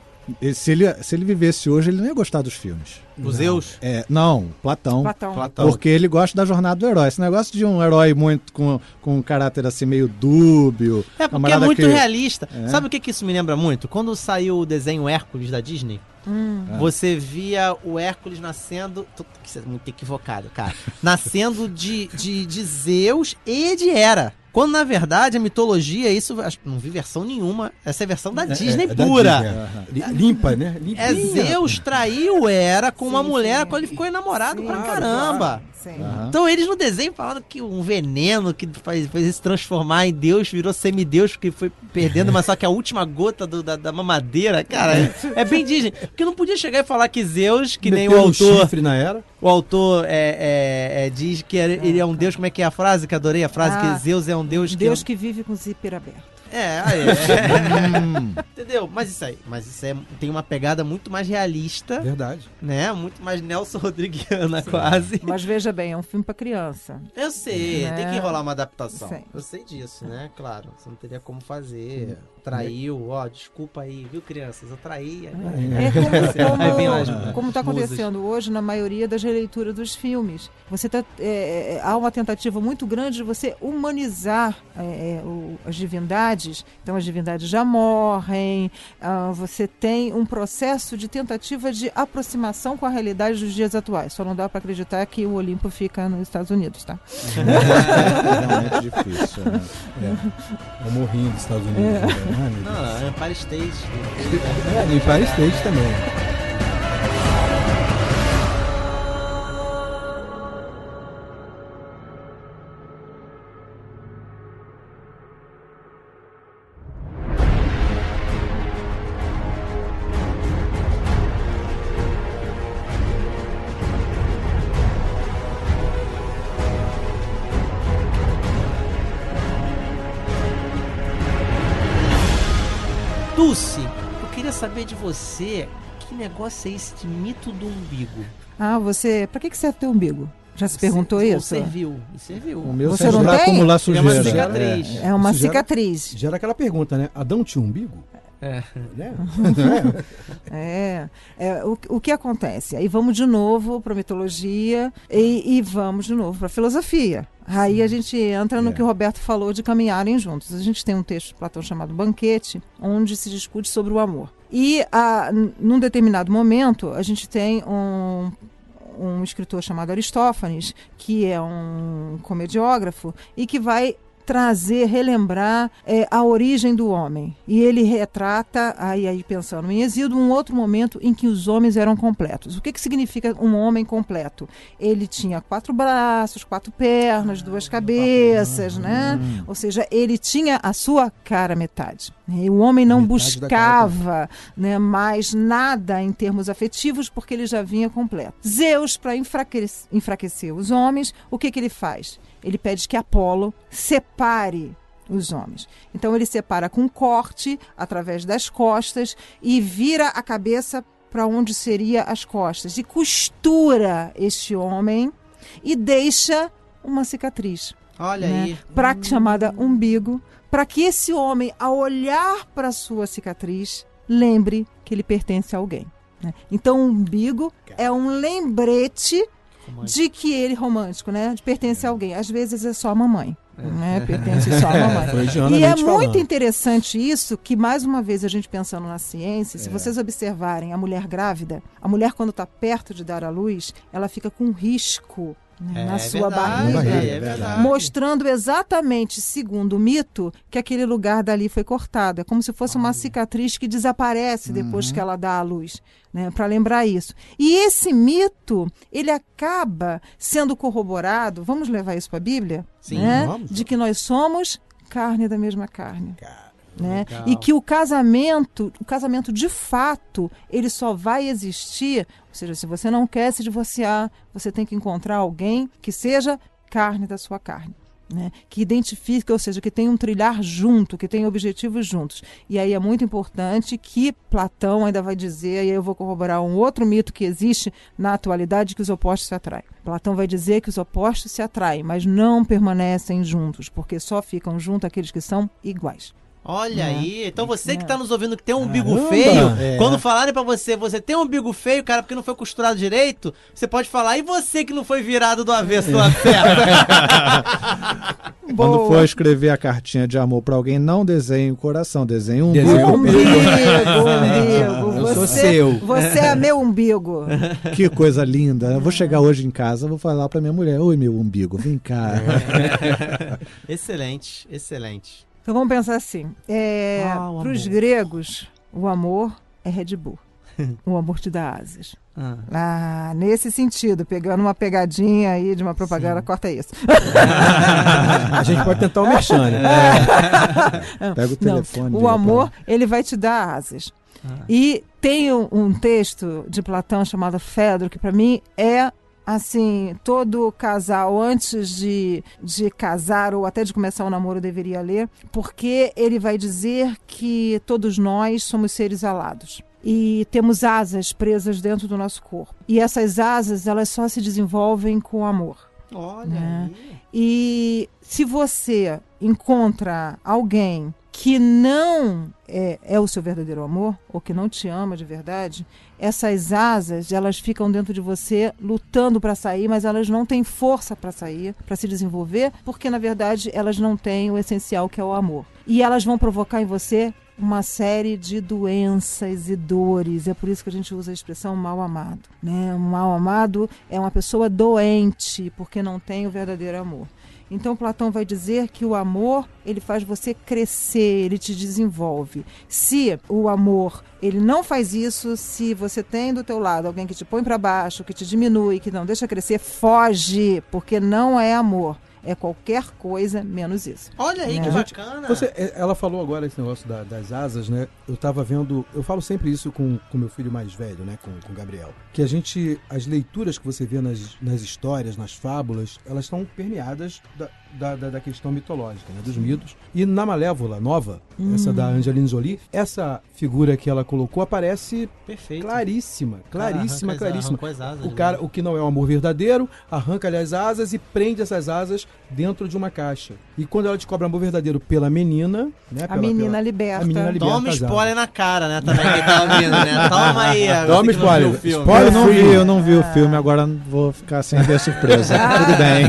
Se ele, se ele vivesse hoje, ele não ia gostar dos filmes. Os Zeus? É, não, Platão. Platão. Platão. Porque ele gosta da jornada do herói. Esse negócio de um herói muito com, com um caráter assim meio dúbio. É porque é muito que- realista. É. Sabe o que, que isso me lembra muito? Quando saiu o desenho Hércules da Disney, Hum. você via o Hércules nascendo. tô- é muito equivocado, cara. Nascendo de, de, de Zeus e de Hera. Quando na verdade a mitologia, isso acho que não vi versão nenhuma. Essa é a versão da É, Disney é, é da pura. Disney, é. Li- Limpa, né? Limpinha. É Zeus traiu Hera com uma Sim, mulher sim. com qual ele ficou enamorado Sim, pra claro, caramba. Sim. Aham. Então eles no desenho falando que um veneno que faz, fez ele se transformar em Deus, virou semideus, que foi perdendo, mas só que a última gota do- da, da mamadeira, cara, é, é bem Disney. Porque não podia chegar e falar que Zeus, que nem o Meteu um autor, chifre na era. o autor é, é- é, diz que ele é um deus, como é que é a frase? Que adorei a frase, Ah, que Zeus é um deus que... Deus que vive com o zíper aberto. É, aí, é. Entendeu? Mas isso aí, mas isso é, tem uma pegada muito mais realista, Verdade. né? Muito mais Nelson Rodriguiana, quase. Mas veja bem, é um filme pra criança. Eu sei, Né? tem que rolar uma adaptação. Sei. Eu sei disso, né? Claro, você não teria como fazer. Traiu, ó, desculpa aí, viu, crianças? Eu traí. aí- É como, como, as como tá musas. acontecendo hoje na maioria das releituras dos filmes. Você tá, é, é, há uma tentativa muito grande de você humanizar é, é, o- as divindades. Então as divindades já morrem. ah, você tem um processo de tentativa de aproximação com a realidade dos dias atuais. Só não dá para acreditar que o Olimpo fica nos Estados Unidos, tá? É realmente difícil. Né? É o morrinho dos Estados Unidos. né? Não, não, Empire State. É, no Empire State também. Dulce, eu queria saber de você que negócio é esse de mito do umbigo? Ah, você. Para que, que serve teu umbigo? Já se perguntou isso? Você viu, me serviu. O meu Você não pra tem? acumular É uma sujeira. cicatriz. É uma Isso gera- cicatriz. Gera aquela pergunta, né? Adão tinha umbigo? É. Né? É, é, o, o que acontece? Aí vamos de novo para mitologia e, e vamos de novo para filosofia. Aí a gente entra no É. que o Roberto falou de caminharem juntos. A gente tem um texto de Platão chamado Banquete, onde se discute sobre o amor. E a, num determinado momento, a gente tem um, um escritor chamado Aristófanes, que é um comediógrafo e que vai trazer, relembrar é, a origem do homem. E ele retrata, aí, aí pensando em Exíodo, um outro momento em que os homens eram completos. O que, que significa um homem completo? Ele tinha quatro braços, quatro pernas, duas cabeças, né? Ou seja, ele tinha a sua cara metade. E o homem não Metade buscava né, mais nada em termos afetivos porque ele já vinha completo. Zeus, para enfraquecer, enfraquecer os homens, o que, que ele faz? Ele pede que Apolo separe os homens. Então ele separa com um corte através das costas e vira a cabeça para onde seria as costas e costura este homem e deixa uma cicatriz Olha né, aí. pra, chamada umbigo, para que esse homem, ao olhar para sua cicatriz, lembre que ele pertence a alguém. né? Então, o umbigo é um lembrete de que ele romântico, né? Pertence a alguém. Às vezes é só a mamãe, né? Pertence só a mamãe. E é falando. muito interessante isso, que mais uma vez a gente pensando na ciência, se vocês observarem a mulher grávida, a mulher quando está perto de dar à luz, ela fica com risco né, na sua verdade, barriga É verdade. mostrando exatamente, segundo o mito, que aquele lugar dali foi cortado. É como se fosse uma cicatriz que desaparece depois que ela dá à luz, né, para lembrar isso. E esse mito, ele acaba sendo corroborado, vamos levar isso para a Bíblia? Sim, né, vamos. De que nós somos carne da mesma carne. Né? legal. E que o casamento, o casamento de fato, ele só vai existir, ou seja, se você não quer se divorciar, você tem que encontrar alguém que seja carne da sua carne. Né? Que identifique, ou seja, que tenha um trilhar junto, que tenha objetivos juntos. E aí é muito importante que Platão ainda vai dizer, e aí eu vou corroborar um outro mito que existe na atualidade, que os opostos se atraem. Platão vai dizer que os opostos se atraem, mas não permanecem juntos, porque só ficam juntos aqueles que são iguais. Olha aí, então você que tá nos ouvindo que tem um umbigo Caramba! feio, É. quando falarem pra você, você tem um umbigo feio, cara, porque não foi costurado direito, você pode falar, e você que não foi virado do avesso do certo? Quando for escrever a cartinha de amor pra alguém, não desenhe o coração, desenhe um Desenhe umbigo. um Umbigo, umbigo. Eu sou Você, seu. você é meu umbigo. Que coisa linda. Eu vou chegar hoje em casa, vou falar pra minha mulher: Oi, meu umbigo, vem cá. Excelente, excelente. Então vamos pensar assim: é, Ah, para os gregos, o amor é Red Bull. o amor te dá asas. Ah. Ah, nesse sentido, pegando uma pegadinha aí de uma propaganda, corta isso. A gente pode tentar o merchan, né? Pega o Não, telefone. o liga amor, ele vai te dar asas. Ah. E tem um, um texto de Platão chamado Fedro, que para mim é assim, todo casal antes de, de casar ou até de começar o namoro deveria ler, porque ele vai dizer que todos nós somos seres alados. E temos asas presas dentro do nosso corpo. E essas asas, elas só se desenvolvem com amor. Olha Né? E se você encontra alguém que não é, é o seu verdadeiro amor, ou que não te ama de verdade, essas asas, elas ficam dentro de você lutando para sair, mas elas não têm força para sair, para se desenvolver, porque na verdade elas não têm o essencial que é o amor. E elas vão provocar em você uma série de doenças e dores. É por isso que a gente usa a expressão mal amado. Né? Um mal amado é uma pessoa doente porque não tem o verdadeiro amor. Então Platão vai dizer que o amor, ele faz você crescer, ele te desenvolve. Se o amor, ele não faz isso, se você tem do teu lado alguém que te põe para baixo, que te diminui, que não deixa crescer, foge, porque não é amor. É qualquer coisa menos isso. Olha aí Né? que Gente, bacana. Você, é, ela falou agora esse negócio da- das asas, né? Eu tava vendo, eu falo sempre isso com o meu filho mais velho, né? Com o Gabriel. Que a gente, as leituras que você vê nas, nas histórias, nas fábulas, elas estão permeadas da, da, da- da questão mitológica, né? Dos mitos. E na Malévola nova, essa da Angelina Jolie, essa figura que ela colocou aparece Perfeito. claríssima, claríssima, Cara, claríssima. as asas, O né? cara, o que não é o amor verdadeiro, arranca-lhe as asas e prende essas asas dentro de uma caixa. E quando ela descobre o amor verdadeiro pela menina, né? A pela- menina pela- liberta. a menina liberta Toma spoiler na cara, né? Também que tá ouvindo, né? Toma aí. Toma que não spoiler. o filme. Spoiler Eu não vi, eu não vi o filme, agora vou ficar sem ver a surpresa. Tudo bem.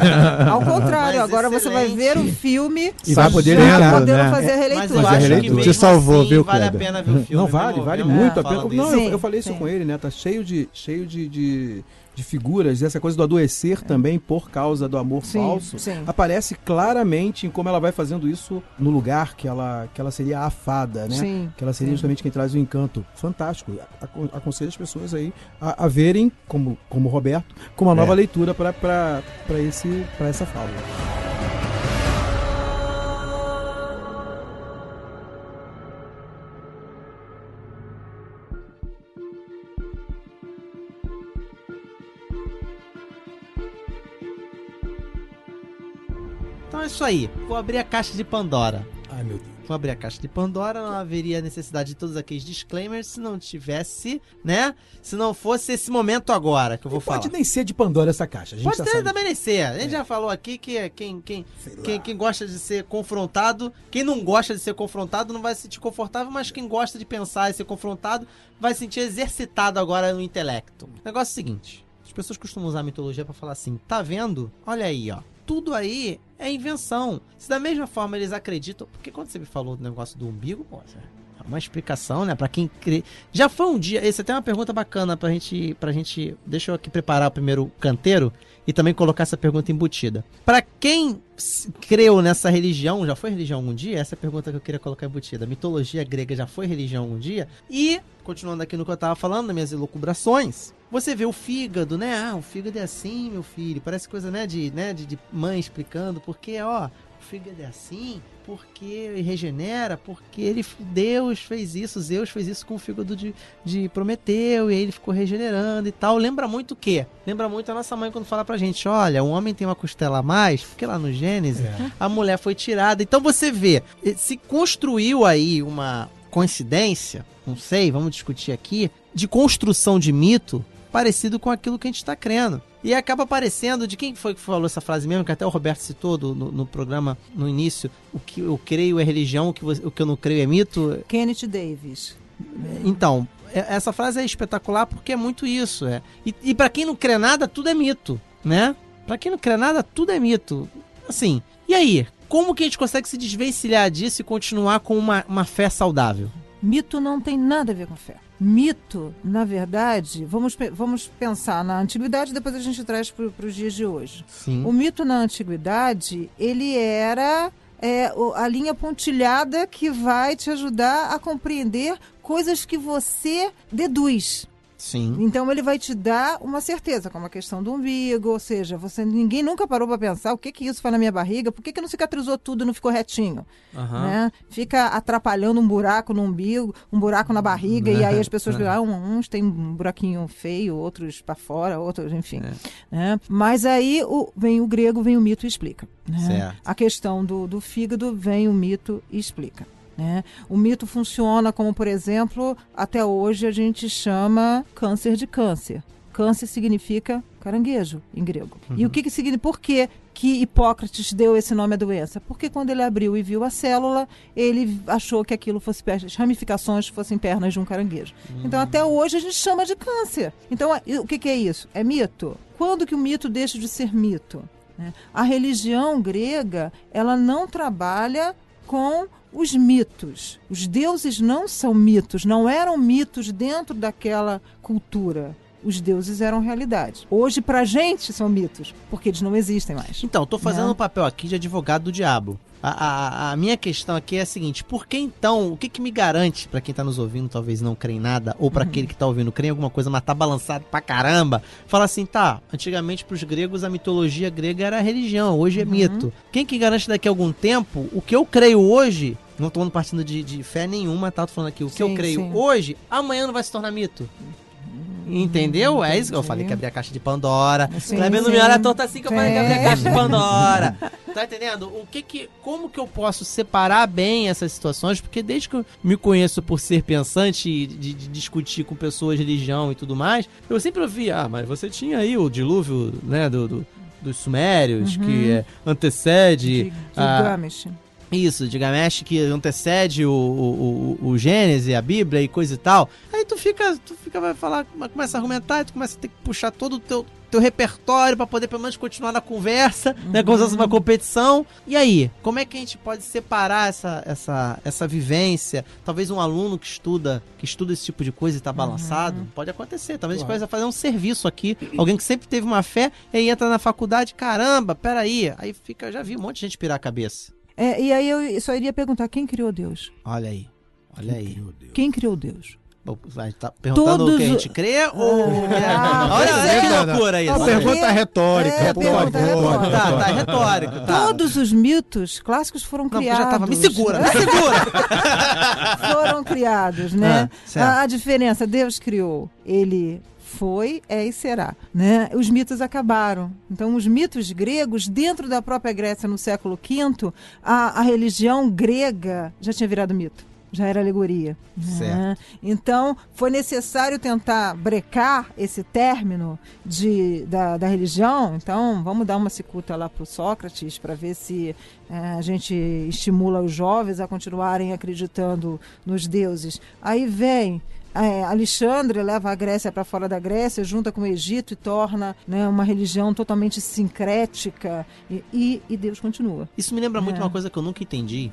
Ao contrário, Mas agora você vai ver o filme E vai poder já podendo né? fazer a Mas eu releitura. Acho que releitura. Te salvou, assim, viu, vale a pena ver o filme. Não, vale, vale muito a pena. Não, eu, eu falei isso sim. com ele, né? Tá cheio de, cheio de, de, de figuras, essa coisa do adoecer também por causa do amor Sim, falso. sim. Aparece claramente em como ela vai fazendo isso no lugar que ela, que ela seria a fada, né? Sim. Que ela seria Sim. justamente quem traz o encanto. Fantástico. Acon- Aconselho as pessoas aí a, a verem, como, como o Roberto, como uma nova É. leitura para esse para essa fábula. Então é isso aí. Vou abrir a caixa de Pandora. Ai, meu Deus. Vou abrir a caixa de Pandora, não haveria necessidade de todos aqueles disclaimers se não tivesse, né? Se não fosse esse momento agora que eu vou E pode falar. nem ser de Pandora essa caixa. A gente Pode já ter também nem ser. A gente já falou aqui que quem, quem, quem, quem gosta de ser confrontado, quem não gosta de ser confrontado não vai se sentir confortável, mas quem gosta de pensar e ser confrontado vai se sentir exercitado agora no intelecto. O negócio é o seguinte: as pessoas costumam usar a mitologia pra falar assim, tá vendo? Olha aí, ó. Tudo aí é invenção. Se da mesma forma eles acreditam. Porque quando você me falou do negócio do umbigo, pô, é uma explicação, né? Pra quem crê. Já foi um dia. Esse até é uma pergunta bacana pra gente. Pra gente. Deixa eu aqui preparar o primeiro canteiro e também colocar essa pergunta embutida. Pra quem creu nessa religião, já foi religião algum dia? Essa é a pergunta que eu queria colocar embutida. Mitologia grega já foi religião algum dia? E, continuando aqui no que eu tava falando, nas minhas elucubrações, você vê o fígado, né? Ah, o fígado é assim, meu filho. Parece coisa, né, de, né, de, de mãe explicando, porque, ó, fígado é assim, porque ele regenera, porque ele, Deus fez isso, Zeus fez isso com o fígado de, de Prometeu, e aí ele ficou regenerando e tal. Lembra muito o quê? Lembra muito a nossa mãe quando fala pra gente, olha, o homem tem uma costela a mais, porque lá no Gênesis, a mulher foi tirada. Então você vê, se construiu aí uma coincidência, não sei, vamos discutir aqui, de construção de mito parecido com aquilo que a gente está crendo. E acaba aparecendo, de quem foi que falou essa frase mesmo, que até o Roberto citou do- no, no programa no início, o que eu creio é religião, o que, você- o que eu não creio é mito. Kenneth Davis. Então, é- essa frase é espetacular porque é muito isso. É. E, e para quem não crê nada, tudo é mito, né? Pra quem não crê nada, tudo é mito. Assim, e aí? como que a gente consegue se desvencilhar disso e continuar com uma, uma fé saudável? Mito não tem nada a ver com fé. Mito, na verdade, vamos, vamos pensar na antiguidade, depois a gente traz para os dias de hoje. Sim. O mito na antiguidade, ele era é, a linha pontilhada que vai te ajudar a compreender coisas que você deduz. Sim. Então ele vai te dar uma certeza, como a questão do umbigo, ou seja, você ninguém nunca parou para pensar o que que isso faz na minha barriga, por que, que não cicatrizou tudo e não ficou retinho, Aham. né? Fica atrapalhando um buraco no umbigo, um buraco na barriga e aí as pessoas É. ah, uns têm um buraquinho feio, outros para fora, outros, enfim. É. né? Mas aí o- vem o grego, vem o mito e explica. né? A questão do, do fígado vem o mito e explica. Né? O mito funciona como, por exemplo, até hoje a gente chama câncer de câncer. Câncer significa caranguejo em grego. E o que, que significa? Por que, que Hipócrates deu esse nome à doença? Porque quando ele abriu e viu a célula, ele achou que aquilo fosse as ramificações fossem pernas de um caranguejo. Então até hoje a gente chama de câncer. Então o que, que é isso? É mito. Quando que o mito deixa de ser mito? né? A religião grega ela não trabalha com os mitos. Os deuses não são mitos, não eram mitos dentro daquela cultura. Os deuses eram realidade. Hoje, pra gente, são mitos, porque eles não existem mais. Então, tô fazendo Né? um papel aqui de advogado do diabo. A, a- a minha questão aqui é a seguinte: por que então, o que, que me garante, pra quem tá nos ouvindo, talvez não crê em nada, ou pra aquele que tá ouvindo crê em alguma coisa, mas tá balançado pra caramba, fala assim, tá, antigamente pros gregos a mitologia grega era religião, hoje é mito. Quem que garante daqui a algum tempo, o que eu creio hoje, não tô partindo de, de fé nenhuma, tá? Tô falando aqui, o que eu Sim, creio sim. hoje, amanhã não vai se tornar mito. Entendeu? É isso que eu falei que abrir a caixa de Pandora. Sim, Kleber não me sim. olha tonto assim que eu falei que abrir a caixa de Pandora. Tá entendendo? O que que, como que eu posso separar bem essas situações? Porque desde que eu me conheço por ser pensante e de, de discutir com pessoas de religião e tudo mais, eu sempre ouvi, ah, mas você tinha aí o dilúvio, né, do, do- dos sumérios, que é, antecede... De a- Gilgamesh. Isso, de Gamesh que antecede o, o, o, o Gênesis, a Bíblia e coisa e tal. Aí tu fica, tu fica, vai falar, começa a argumentar, tu começa a ter que puxar todo o teu, teu repertório pra poder pelo menos continuar na conversa, né? Como se fosse uma competição. E aí, como é que a gente pode separar essa, essa, essa vivência? Talvez um aluno que estuda, que estuda esse tipo de coisa e tá balançado, pode acontecer. Talvez a gente possa fazer um serviço aqui. Alguém que sempre teve uma fé e aí entra na faculdade, caramba, peraí. Aí fica, já vi um monte de gente pirar a cabeça. É, e aí eu só iria perguntar quem criou Deus? Olha aí. Olha aí. Quem criou Deus? Bom, Vai tá perguntando Todos o que a gente crê ou. Ah, olha, olha que loucura isso. Uma pergunta retórica, É, por pergunta favor. retórica. Tá, tá, é retórico. Tá. Todos os mitos clássicos foram Não, criados. já tava. Me segura, me segura! foram criados, né? Ah, a, a diferença, Deus criou, ele foi, é e será, né? Os mitos acabaram. Então, os mitos gregos, dentro da própria Grécia no século V, a, a religião grega já tinha virado mito. Já era alegoria. né? Então, foi necessário tentar brecar esse término de, da, da religião. Então, vamos dar uma cicuta lá para o Sócrates para ver se eh, a gente estimula os jovens a continuarem acreditando nos deuses. Aí vem. Eh, Alexandre leva a Grécia para fora da Grécia, junta com o Egito e torna né, uma religião totalmente sincrética. E, e, e Deus continua. Isso me lembra muito É. uma coisa que eu nunca entendi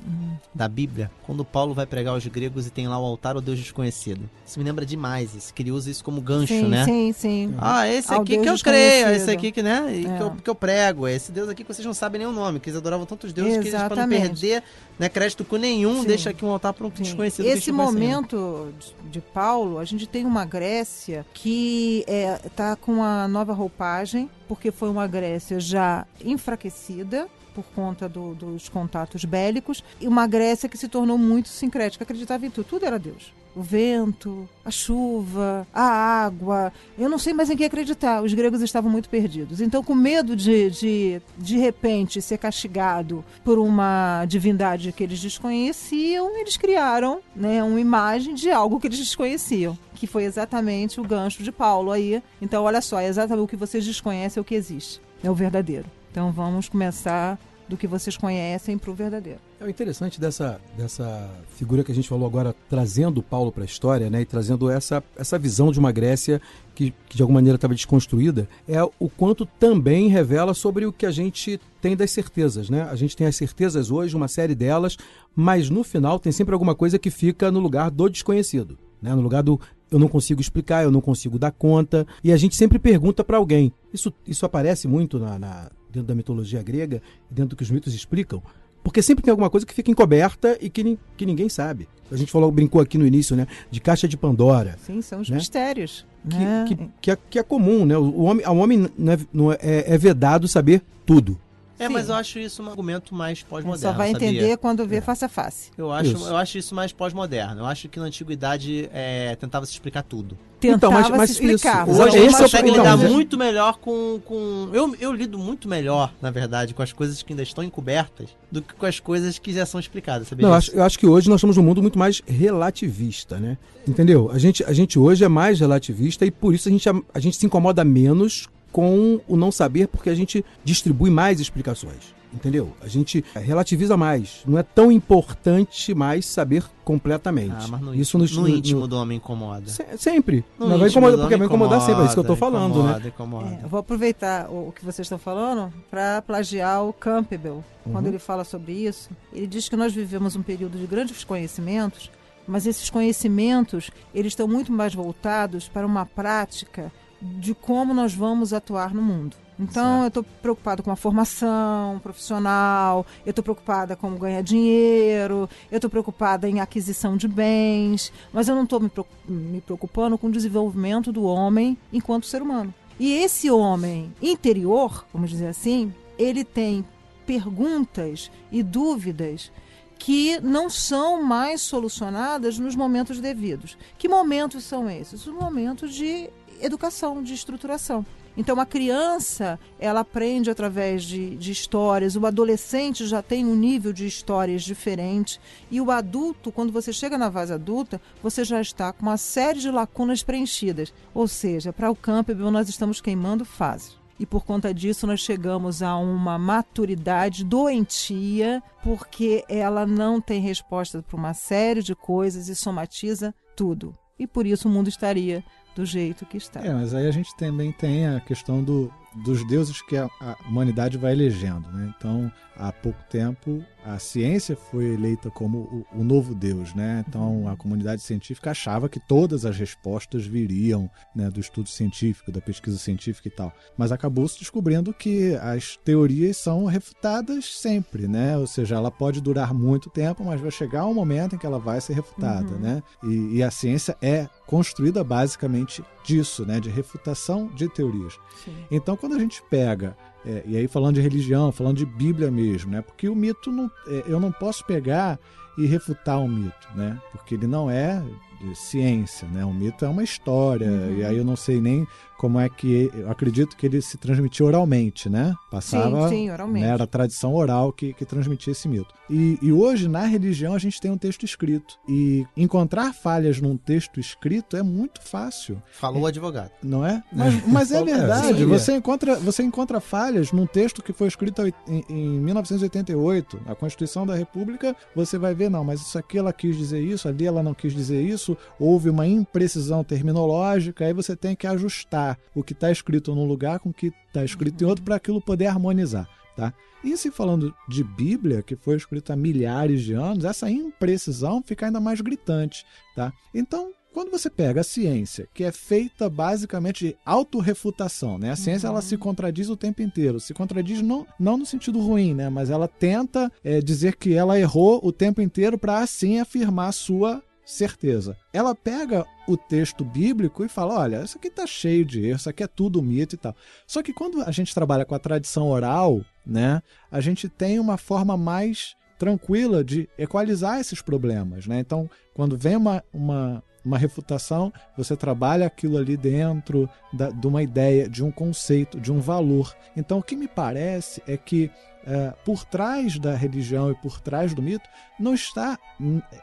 da Bíblia, quando Paulo vai pregar aos gregos e tem lá o altar ao Deus desconhecido. Isso me lembra demais, isso, que ele usa isso como gancho, sim, né? sim, sim. Ah, esse aqui que eu creio, esse aqui que, né, É. que, eu, que eu prego, é esse Deus aqui que vocês não sabem nem o nome, que eles adoravam tantos deuses que eles, pra não Exatamente. perder né, crédito com nenhum, Sim. deixa aqui um altar para um Sim. desconhecido. Esse momento de, de Paulo, a gente tem uma Grécia que está com uma nova roupagem, porque foi uma Grécia já enfraquecida por conta do- dos contatos bélicos, e uma Grécia que se tornou muito sincrética, acreditava em tudo, tudo era Deus. O vento, a chuva, a água. Eu não sei mais em que acreditar. Os gregos estavam muito perdidos. Então, com medo de, de, de repente, ser castigado por uma divindade que eles desconheciam, eles criaram né, uma imagem de algo que eles desconheciam. Que foi exatamente o gancho de Paulo aí. Então, olha só, é exatamente o que vocês desconhecem é o que existe. É o verdadeiro. Então, vamos começar do que vocês conhecem para o verdadeiro. É o interessante dessa, dessa figura que a gente falou agora, trazendo Paulo para a história, né, e trazendo essa, essa visão de uma Grécia que, que de alguma maneira estava desconstruída, é o quanto também revela sobre o que a gente tem das certezas, né? A gente tem as certezas hoje, uma série delas, mas no final tem sempre alguma coisa que fica no lugar do desconhecido, né? No lugar do eu não consigo explicar, eu não consigo dar conta, e a gente sempre pergunta para alguém. Isso, isso aparece muito na, na, dentro da mitologia grega, dentro do que os mitos explicam, porque sempre tem alguma coisa que fica encoberta e que, que ninguém sabe. A gente falou, brincou aqui no início, né? De caixa de Pandora. Sim, são os né? mistérios. Que, né? que, que, é, que é comum, né? O homem, ao homem não é, não é, é vedado saber tudo. É, Sim. mas eu acho isso um argumento mais pós-moderno. Só vai sabia? entender quando vê face a face. Eu acho, Isso. eu acho isso mais pós-moderno. Eu acho que na antiguidade é, tentava se explicar tudo. Tentava Então, mas- mas se explicar. isso, Hoje a gente consegue lidar é- muito melhor com. com... Eu, eu lido muito melhor, na verdade, com as coisas que ainda estão encobertas do que com as coisas que já são explicadas. Sabia Não, eu acho, eu acho que hoje nós estamos num mundo muito mais relativista, né? Entendeu? A gente, a gente hoje é mais relativista e por isso a gente, a gente se incomoda menos com o não saber, porque a gente distribui mais explicações. Entendeu? A gente relativiza mais. Não é tão importante mais saber completamente. Ah, mas no, isso no, no no- íntimo no- do homem incomoda. Se- sempre. No Mas vai incomodar, porque vai incomodar sempre, é isso que eu tô incomoda, falando, né? incomoda, incomoda. É, eu vou aproveitar o, o que vocês estão falando para plagiar o Campbell. Quando Uhum. ele fala sobre isso, ele diz que nós vivemos um período de grandes conhecimentos, mas esses conhecimentos eles estão muito mais voltados para uma prática de como nós vamos atuar no mundo. Então, eu estou preocupado com a formação profissional, eu estou preocupada com ganhar dinheiro, eu estou preocupada em aquisição de bens, mas eu não estou me preocupando com o desenvolvimento do homem enquanto ser humano. E esse homem interior, vamos dizer assim, ele tem perguntas e dúvidas que não são mais solucionadas nos momentos devidos. Que momentos são esses? Os momentos de educação, de estruturação. Então, a criança, ela aprende através de, de histórias, o adolescente já tem um nível de histórias diferente, e o adulto, quando você chega na fase adulta, você já está com uma série de lacunas preenchidas. Ou seja, para o Campbell, nós estamos queimando fases. E por conta disso, nós chegamos a uma maturidade doentia, porque ela não tem resposta para uma série de coisas e somatiza tudo. E por isso o mundo estaria do jeito que está. É, mas aí a gente também tem a questão do, dos deuses que a, a humanidade vai elegendo, né? Então, há pouco tempo, a ciência foi eleita como o, o novo deus, né? Então, a comunidade científica achava que todas as respostas viriam né, do estudo científico, da pesquisa científica e tal. Mas acabou se descobrindo que as teorias são refutadas sempre, né? Ou seja, ela pode durar muito tempo, mas vai chegar um momento em que ela vai ser refutada, Uhum. né? E, e a ciência é construída basicamente disso, né? De refutação de teorias. Sim. Então, quando a gente pega, é, e aí falando de religião, falando de Bíblia mesmo, né? Porque o mito, não, é, eu não posso pegar e refutar um mito, né? Porque ele não é de ciência, né? O mito é uma história, Uhum. e aí eu não sei nem como é que. Eu acredito que ele se transmitia oralmente, né? Passava. sim, sim, oralmente. né, Era a tradição oral que, que transmitia esse mito. E, e hoje, na religião, a gente tem um texto escrito. E encontrar falhas num texto escrito é muito fácil. Falou o advogado. Não é? Mas, mas é é, verdade. é. Você encontra, você encontra falhas num texto que foi escrito em, em 1988, a Constituição da República. Você vai ver, não, mas isso aqui ela quis dizer isso, ali ela não quis dizer isso. Houve uma imprecisão terminológica. Aí você tem que ajustar o que está escrito num lugar com o que está escrito em outro para aquilo poder harmonizar. Tá? E se falando de Bíblia, que foi escrita há milhares de anos, essa imprecisão fica ainda mais gritante. Tá? Então, quando você pega a ciência, que é feita basicamente de autorrefutação, né? A ciência ela se contradiz o tempo inteiro. Se contradiz não, não no sentido ruim, né? Mas ela tenta é, dizer que ela errou o tempo inteiro para assim afirmar a sua certeza. Ela pega o texto bíblico e fala: olha, isso aqui tá cheio de erro, isso aqui é tudo mito e tal. Só que quando a gente trabalha com a tradição oral, né, a gente tem uma forma mais tranquila de equalizar esses problemas, né? Então, quando vem uma, uma, uma refutação, você trabalha aquilo ali dentro da, de uma ideia, de um conceito, de um valor. Então, o que me parece é que é, por trás da religião e por trás do mito não está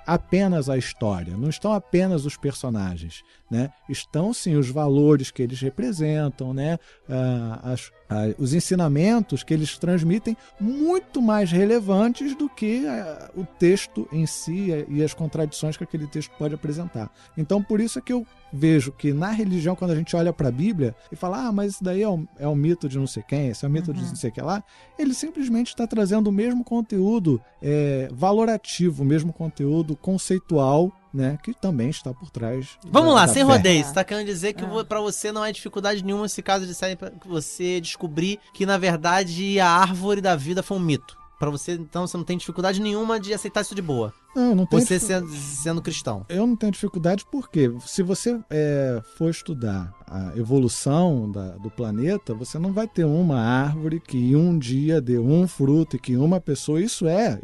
apenas a história, não estão apenas os personagens, né? Estão sim os valores que eles representam, né? Ah, as, ah, os ensinamentos que eles transmitem muito mais relevantes do que ah, o texto em si eh, e as contradições que aquele texto pode apresentar. Então, por isso é que eu vejo que na religião, quando a gente olha para a Bíblia e fala, ah, mas isso daí é um, é um mito de não sei quem, esse é um mito de não sei o que lá, ele simplesmente está trazendo o mesmo conteúdo é, valorativo, o mesmo conteúdo conceitual né, que também está por trás. Vamos da- lá, da sem fé. rodeios. Você tá querendo dizer que É. vo- pra você não é dificuldade nenhuma se caso disserem pra que você descobrir que na verdade a árvore da vida foi um mito. Pra você, então, você não tem dificuldade nenhuma de aceitar isso de boa. Não, não tem Você sendo, sendo cristão. Eu não tenho dificuldade porque se você é, for estudar a evolução da- do planeta, você não vai ter uma árvore que um dia dê um fruto e que uma pessoa. Isso é,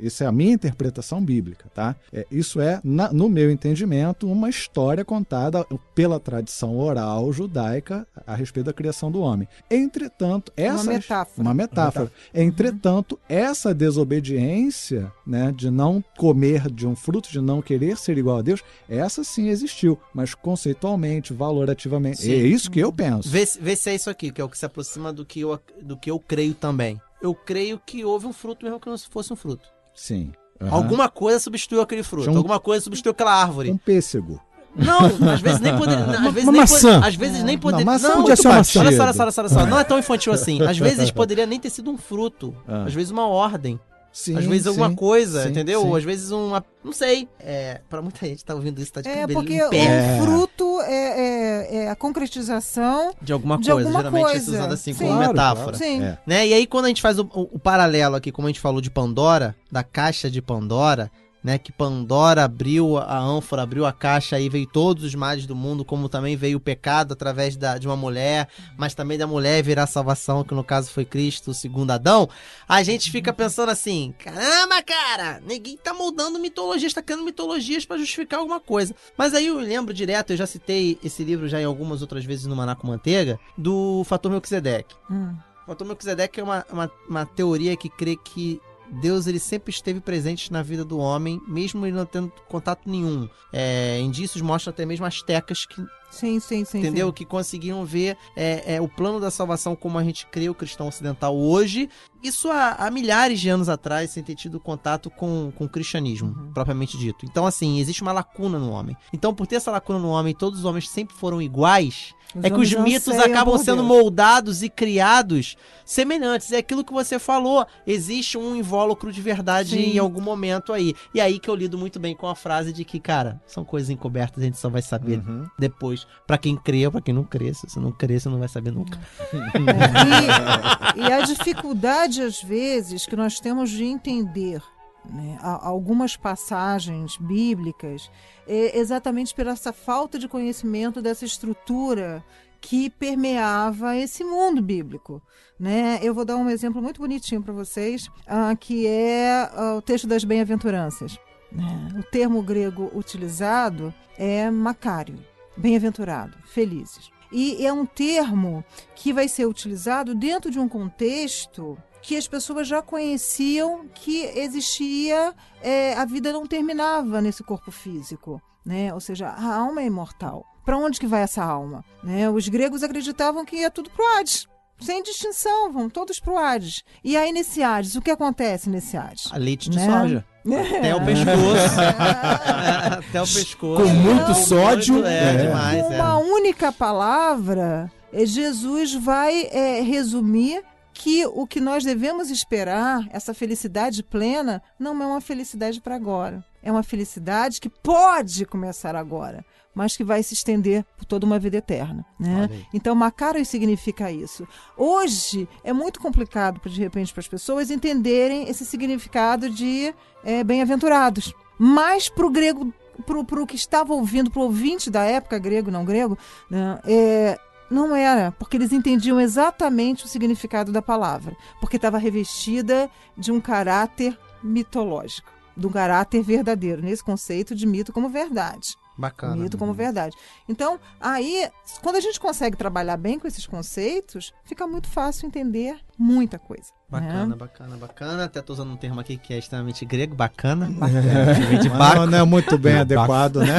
isso é a minha interpretação bíblica, tá? É, isso é, na- no meu entendimento, uma história contada pela tradição oral judaica a respeito da criação do homem. Entretanto, essa Uma metáfora. uma metáfora. Entretanto, essa desobediência, né, de não comer de um fruto, de não querer ser igual a Deus, essa sim existiu, mas conceitualmente, valorativamente, Sim. é isso que eu penso. Vê, se- vê se é isso aqui, que é o que se aproxima do que, eu, do que eu creio também. Eu creio que houve um fruto mesmo que não fosse um fruto. Sim. Aham. Alguma coisa substituiu aquele fruto. Um- Alguma coisa substituiu aquela árvore. um pêssego. Não, às vezes nem poderia. Às vezes uma nem maçã. po- Às vezes nem poderia. Não, maçã não, podia ser uma maçã. Olha só, olha só, olha só. Não é tão infantil assim. Às vezes poderia nem ter sido um fruto. Ah. Às vezes uma ordem. Sim, às vezes alguma sim, coisa, sim, entendeu? sim. Ou às vezes uma. Não sei. É, pra muita gente tá ouvindo isso, tá de É, cabelo porque em pé. É. o fruto é, é- é a concretização. De alguma de coisa. alguma Geralmente isso é coisa. usado assim Sim. como Claro, metáfora. Sim. É. Né? E aí, quando a gente faz o, o- o paralelo aqui, como a gente falou de Pandora, da caixa de Pandora, né? Que Pandora abriu a ânfora, abriu a caixa e veio todos os males do mundo, como também veio o pecado através da, de uma mulher, mas também da mulher virar salvação, que no caso foi Cristo, o segundo Adão. A gente fica pensando assim: caramba, cara, ninguém tá moldando mitologias, tá criando mitologias pra justificar alguma coisa. Mas aí eu lembro direto, eu já citei esse livro já em algumas outras vezes no Maná com Manteiga, do Fator Melquisedeque. Hum. O Fator Melquisedeque é uma, uma, uma teoria que crê que Deus ele sempre esteve presente na vida do homem, mesmo ele não tendo contato nenhum. É, indícios mostram até mesmo astecas que Sim, sim, sim. entendeu? sim. Que conseguiram ver é, é, o plano da salvação como a gente crê o cristão ocidental hoje. Isso há, há milhares de anos atrás, sem ter tido contato com, com o cristianismo, Uhum. propriamente dito. Então, assim, existe uma lacuna no homem. Então, por ter essa lacuna no homem, todos os homens sempre foram iguais. é que os mitos acabam sendo Deus. moldados e criados semelhantes. É aquilo que você falou. Existe um invólucro de verdade Sim. em algum momento aí. E aí que eu lido muito bem com a frase de que, cara, são coisas encobertas, a gente só vai saber Uhum. depois. Pra quem crê ou pra quem não crê. Se você não crê, você não vai saber nunca. É, e, e a dificuldade, às vezes, que nós temos de entender né, algumas passagens bíblicas é exatamente por essa falta de conhecimento dessa estrutura que permeava esse mundo bíblico. Né? Eu vou dar um exemplo muito bonitinho para vocês, ah, que é ah, o texto das bem-aventuranças. né? O termo grego utilizado é macário, bem-aventurado, felizes. E é um termo que vai ser utilizado dentro de um contexto que as pessoas já conheciam que existia, é, a vida não terminava nesse corpo físico, né? Ou seja, a alma é imortal. Para onde que vai essa alma? Né? Os gregos acreditavam que ia tudo pro Hades, sem distinção, vão todos pro Hades. E aí nesse Hades, o que acontece nesse Hades? A leite de Né? soja. Até o pescoço. Até o pescoço. Com muito Não, sódio. É, É. demais, Com é. uma única palavra, eh, Jesus vai eh, resumir que o que nós devemos esperar, essa felicidade plena, não é uma felicidade para agora. É uma felicidade que pode começar agora, mas que vai se estender por toda uma vida eterna. Né? Então, Macarius significa isso. Hoje é muito complicado, de repente, para as pessoas entenderem esse significado de eh, bem-aventurados. Mas para o grego, para o que estava ouvindo, para o ouvinte da época, grego, não grego, né, é, não era, porque eles entendiam exatamente o significado da palavra, porque estava revestida de um caráter mitológico, de um caráter verdadeiro, nesse conceito de mito como verdade. Bacana. Mito como verdade. Então, aí, quando a gente consegue trabalhar bem com esses conceitos, fica muito fácil entender muita coisa. Bacana, né? bacana, bacana. Até tô usando um termo aqui que é extremamente grego, bacana. Bacana. Vem de Mas Baco. não, não é muito bem É, adequado, né?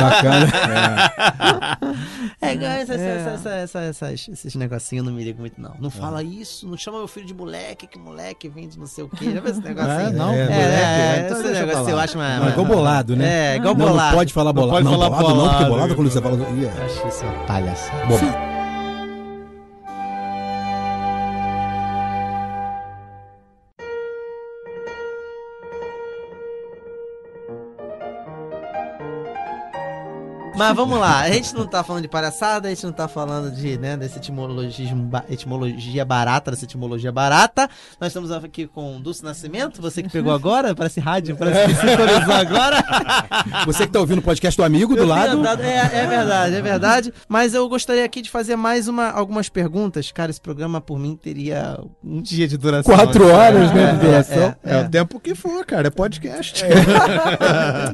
Bacana. É, igual essa, essa- É. essa- essa- essa- essas- esses negocinhos eu não me ligo muito, não. Não fala isso, não chama meu filho de moleque, que moleque vem de não sei o quê. Já viu esse negocinho? É, não, é, moleque, é, então esse negócio eu acho mais. Não, é igual bolado, né? É, igual não, bolado. não pode falar bolado. pode Não, falar bolado, não, porque bolado, bolado quando você fala. É. acho isso uma palhaçada. Mas vamos lá, a gente não tá falando de palhaçada, a gente não tá falando de, né, desse etimologismo, ba- etimologia barata, dessa etimologia barata. Nós estamos aqui com Dulce Nascimento, você que pegou agora, parece rádio, parece que sintonizou agora. você que tá ouvindo o podcast do amigo do Eu lado. andado- É, é verdade, é verdade. Mas eu gostaria aqui de fazer mais uma, algumas perguntas. Cara, esse programa por mim teria um dia de duração. Quatro horas, né, de É, duração. é, É o tempo que for, cara. É podcast.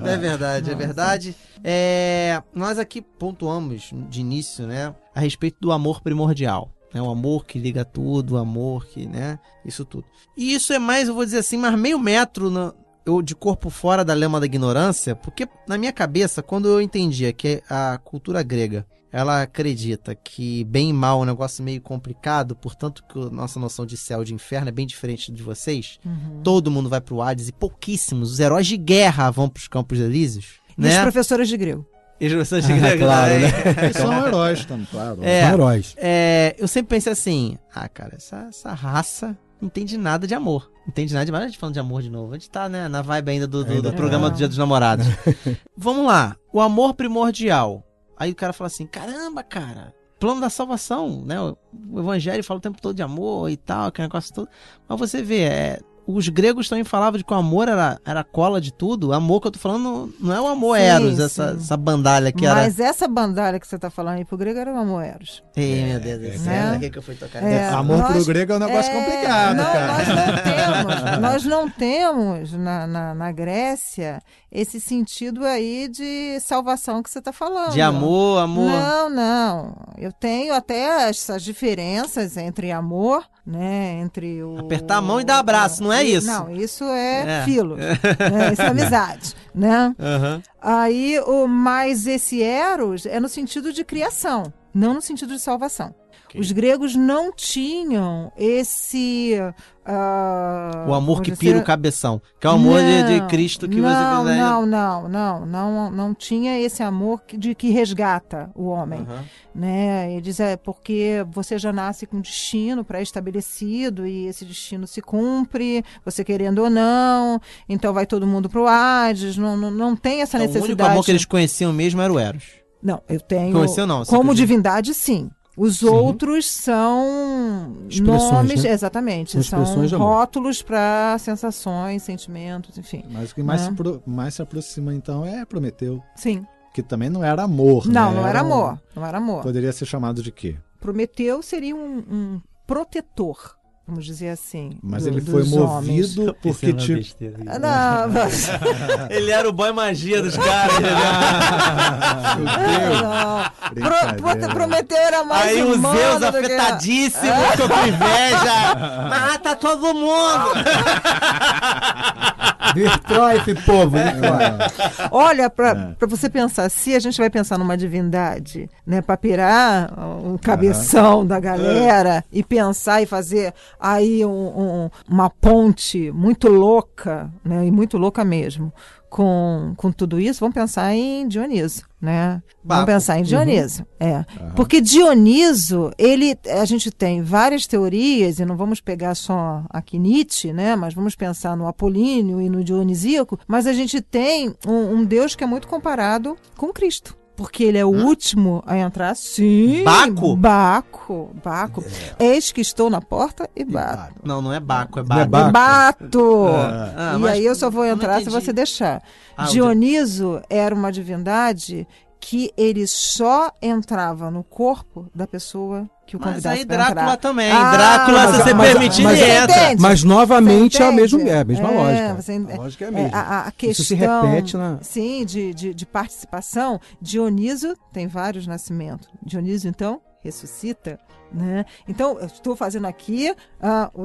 É verdade, é verdade. É, nós aqui pontuamos de início, né, a respeito do amor primordial. Né, o amor que liga tudo, o amor que, né, isso tudo. E isso é mais, eu vou dizer assim, mais meio metro no- eu, de corpo fora da lema da ignorância, porque na minha cabeça, quando eu entendia que a cultura grega, ela acredita que bem e mal é um negócio meio complicado, portanto que a nossa noção de céu e de inferno é bem diferente de vocês, Uhum. todo mundo vai pro Hades e pouquíssimos, os heróis de guerra vão pros Campos Elíseos, E os né? professores de grego. E os professores de Ah, grego, claro, né? Eles são heróis também, claro. É. São heróis. É, eu sempre pensei assim, ah, cara, essa, essa raça não entende nada de amor. Não entende nada de mais a gente falando de amor de novo. A gente tá, né, na vibe ainda do, do- do tá. programa do Dia dos Namorados. Vamos lá. O amor primordial. Aí o cara fala assim, caramba, cara. Plano da salvação, né? O o evangelho fala o tempo todo de amor e tal, aquele negócio todo. Mas você vê, é, os gregos também falavam de que o amor era, era a cola de tudo. O amor que eu tô falando não, é o amor Sim, eros, essa, sim. essa bandalha que era... Mas essa bandalha que você tá falando aí pro grego era o amoeros. Ei, meu Deus do céu, né? o que que eu fui tocar? É, Amor nós- pro grego é um negócio É, complicado, não, cara. Nós não temos, nós não temos na, na, na Grécia esse sentido aí de salvação que você está falando. De amor, amor. Não, não. Eu tenho até essas diferenças entre amor, né? Entre o. Apertar a mão e dar abraço, não é isso? Não, isso é, É. filo. né? Isso é amizade, né? Aham. Aí, o mais esse eros é no sentido de criação, não no sentido de salvação. Os gregos não tinham esse. ah, O amor que dizer, pira o cabeção. Que é o amor de, de Não, Cristo que não, você quiser. Não, não, não, não, não tinha esse amor que- de que resgata o homem, Aham. né? Eles é porque você já nasce com um destino pré-estabelecido e esse destino se cumpre, você querendo ou não, então vai todo mundo pro Hades, não, não, não tem essa Então, o necessidade. único amor que eles conheciam mesmo era o Eros. Não, eu tenho. Conheceu não? Como divindade, sim. Os outros são Expressões, nomes, né? exatamente, São são, rótulos para sensações, sentimentos, enfim. Mas o que mais, Né? se pro- mais se aproxima, então, é Prometeu. Sim. Que também não era amor, Não, né? não era um- amor. Não era amor. Poderia ser chamado de quê? Prometeu seria um, um protetor, vamos dizer assim. Mas do- ele foi dos homens. movido porque, é tipo... Ah, Não, mas- Ele era o boy magia dos caras. não. Pro, Brincadeira. prote- Prometeu era mais Aí o Zeus do que- afetadíssimo, ficou com inveja. Mata todo mundo. Detroit, povo. né? Olha, É. para você pensar, se a gente vai pensar numa divindade, né, para pirar o cabeção da galera e pensar e fazer aí um- um- uma ponte muito louca, né, e muito louca mesmo, com, com tudo isso, vamos pensar em Dioniso, né? Vamos pensar em Dioniso, é. Porque Dioniso, ele, a gente tem várias teorias, e não vamos pegar só aqui Nietzsche, né? Mas vamos pensar no Apolíneo e no Dionisíaco, mas a gente tem um, um Deus que é muito comparado com Cristo. Porque ele é o último a entrar. Sim. Baco? Baco. Baco. Eis que estou na porta e bato. Não, não é Baco, é Não é Baco. Bato! Ah, e aí eu só vou entrar se você deixar. Ah, Dioniso era uma divindade que ele só entrava no corpo da pessoa que o Mas convidasse aí pra Drácula entrar. também. Ah, Drácula, mas- se você mas- permitir, mas- ele entra. entende? Mas novamente é a mesma, entende? é a mesma É, lógica. você a lógica é a É, mesma. a, a questão, Isso se repete na. Sim, de, de, de participação. Dioniso tem vários nascimentos. Dioniso, então, ressuscita, né? Então, eu estou fazendo aqui ah, o,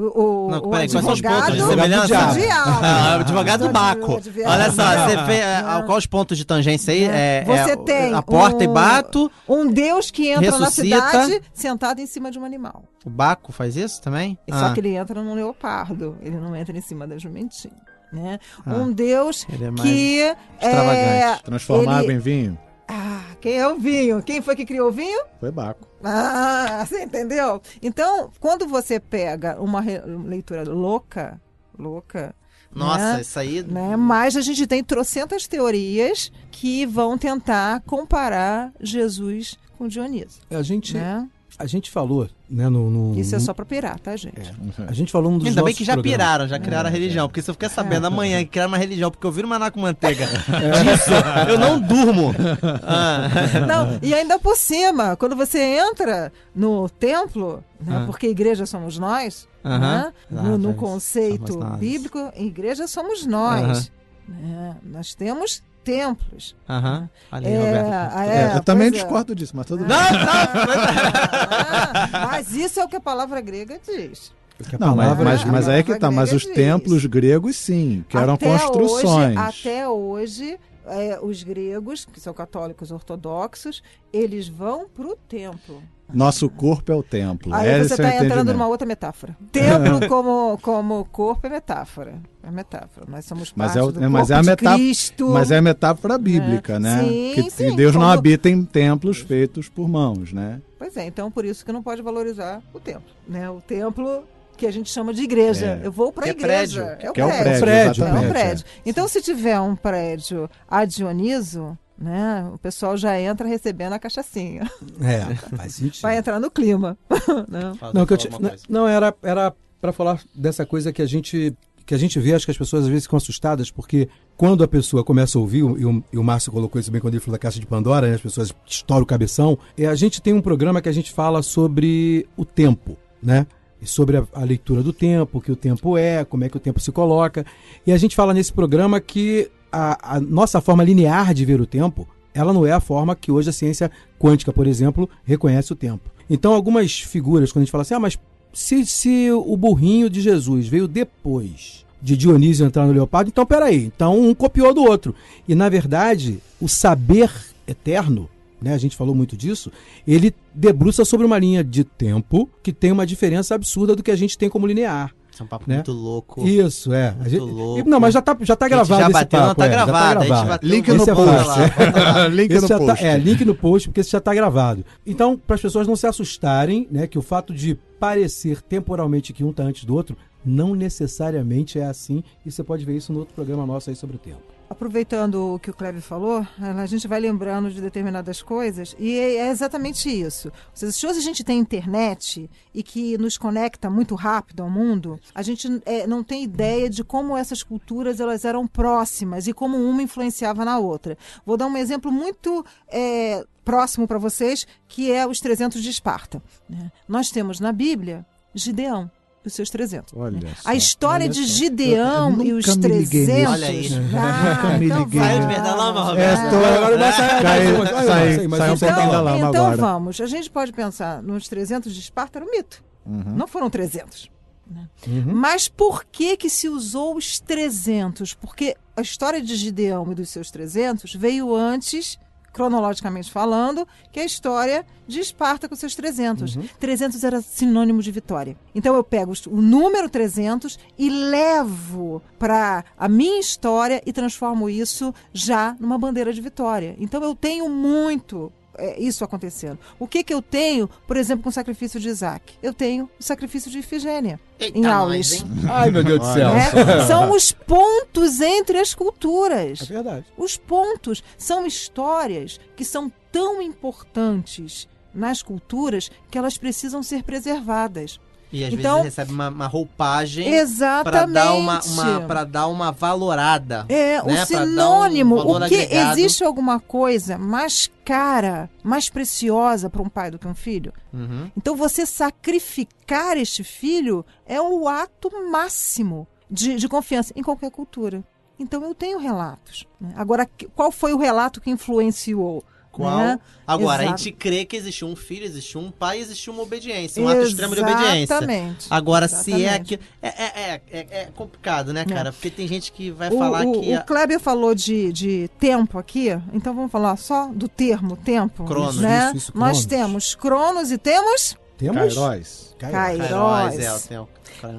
o, Não, o peraí, os pontos advogado de do semelhança? diabo. Ah, o advogado do Baco. Advogado. Olha só, você fez. é. Qual os pontos de tangência aí? É, Você é, tem A porta e um- bato. Um Deus que entra Ressuscita. na cidade sentado em cima de um animal. O Baco faz isso também? Só Ah, que ele entra num leopardo, ele não entra em cima da jumentinha. Né? Ah. um Deus Ele é mais que extravagante. é, Transformar Ele- água em vinho? Ah, quem é o vinho? Quem foi que criou o vinho? Foi Baco. Ah, você entendeu? Então, quando você pega uma leitura louca, louca, Nossa, né? isso aí. né? Mas a gente tem trocentas teorias que vão tentar comparar Jesus com Dioniso, A gente, né? A gente falou, né, no... no- Isso é só pra pirar, tá, gente? A gente falou num dos Ainda bem nossos que já programas. piraram, já criaram a religião. Porque se eu ficar sabendo amanhã que criaram uma religião porque eu vi uma com manteiga disso, eu não durmo. Ah. Não, e ainda por cima, quando você entra no templo, né, Ah. porque igreja somos nós, Aham. né, Ah, no, no conceito bíblico, igreja somos nós. Né? Nós temos templos. Aham. Olha aí, É, Roberto. ah, É, é, eu também é. discordo disso, mas tudo bem. Não, Ah, mas isso é o que a palavra grega diz. Não, mas, palavra- mas, mas aí é que tá. Mas os Grega templos diz. gregos, sim, que eram Até construções. Hoje, até hoje, é, os gregos, que são católicos ortodoxos, eles vão para o templo. Nosso corpo é o templo. Aí Esse você é o está entrando numa outra metáfora. Templo como, como corpo é metáfora. É metáfora. Nós somos Mas parte é o- do é, mas corpo é a de metá- Cristo. Mas é a metáfora bíblica, né? Sim, que sim, Deus não como- habita em templos feitos por mãos, né? Pois é, então por isso que não pode valorizar o templo. Né? O templo que a gente chama de igreja. É. Eu vou para a Que é igreja. prédio. É o Que é o prédio. prédio, É um exatamente, prédio. Então, se tiver um prédio a Dioniso, né, o pessoal já entra recebendo a cachaçinha. É, faz sentido. Vai entrar no clima. né? Não, que eu te- não, não, era era para falar dessa coisa que a gente que a gente vê, acho que as pessoas às vezes ficam assustadas, porque quando a pessoa começa a ouvir, e o, e o Márcio colocou isso bem quando ele falou da Caixa de Pandora, né, as pessoas estouram o cabeção, é, a gente tem um programa que a gente fala sobre o tempo, né? E sobre a, a leitura do tempo, o que o tempo é, como é que o tempo se coloca. E a gente fala nesse programa que a, a nossa forma linear de ver o tempo, ela não é a forma que hoje a ciência quântica, por exemplo, reconhece o tempo. Então, algumas figuras, quando a gente fala assim, ah, mas se, se o burrinho de Jesus veio depois de Dionísio entrar no leopardo, então peraí, então um copiou do outro. E na verdade, o saber eterno, né, a gente falou muito disso, ele debruça sobre uma linha de tempo que tem uma diferença absurda do que a gente tem como linear. Isso é um papo Né? muito louco. Isso, é. Muito A gente- louco. Não, mas já tá, já tá gravado já esse bateu, papo. não, tá é, gravado. A gente gravado. Link no post. lá, bota lá. Link Esse no já post. Tá, é, link no post, porque esse já está gravado. Então, para as pessoas não se assustarem, né, que o fato de parecer temporalmente que um está antes do outro, não necessariamente é assim. E você pode ver isso no outro programa nosso aí sobre o tempo. Aproveitando o que o Cleve falou, a gente vai lembrando de determinadas coisas e é exatamente isso. Se hoje a gente tem internet e que nos conecta muito rápido ao mundo, a gente é, não tem ideia de como essas culturas elas eram próximas e como uma influenciava na outra. Vou dar um exemplo muito é, próximo para vocês, que é os 300 de Esparta. né? Nós temos na Bíblia Gideão os seus 300. Olha A história olha de só. Gideão Eu- eu e os nunca me liguei 300. nisso. Olha aí. Ah, Nunca me então liguei vamos, nisso. Sai da lama, Roberto. vamos. tô- agora sai- sai um vai- pouquinho da Então, lama então agora. vamos, a gente pode pensar nos 300 de Esparta era um mito. Uhum. Não foram 300. né? Uhum. Mas por que que se usou os 300? Porque a história de Gideão e dos seus 300 veio antes, cronologicamente falando, que a história de Esparta com seus 300. 300 era sinônimo de vitória. Então eu pego o número 300 e levo para a minha história e transformo isso já numa bandeira de vitória. Então eu tenho muito é, isso acontecendo. O que que eu tenho, por exemplo, com o sacrifício de Isaac? Eu tenho o sacrifício de Ifigênia Eita, em nós, hein? Ai, meu Deus do céu. né? São os pontos entre as culturas. É verdade. Os pontos são histórias que são tão importantes nas culturas que elas precisam ser preservadas. E às Então- vezes recebe uma, uma roupagem Exatamente. dar uma, uma, pra dar uma valorada. É, né? o um sinônimo, valor o que agregado. existe alguma coisa mais cara, mais preciosa para um pai do que um filho? Uhum. Então você sacrificar este filho é o ato máximo de, de confiança em qualquer cultura. Então eu tenho relatos. né? Agora, qual foi o relato que influenciou? Qual? Né? Agora, a Exato. gente crê que existiu um filho, existiu um pai, existiu uma obediência, um ato extremo de obediência. Exatamente. Agora, se é Exatamente. aquilo. É, é, é, é, é complicado, né, cara? Porque tem gente que vai O, falar o, que. o Kleber falou de, de tempo aqui, então vamos falar só do termo tempo. Cronos. né? Isso, isso, Nós cronos. temos Cronos e temos Temos? Kairos. Kairos. Kairos, é, o tempo.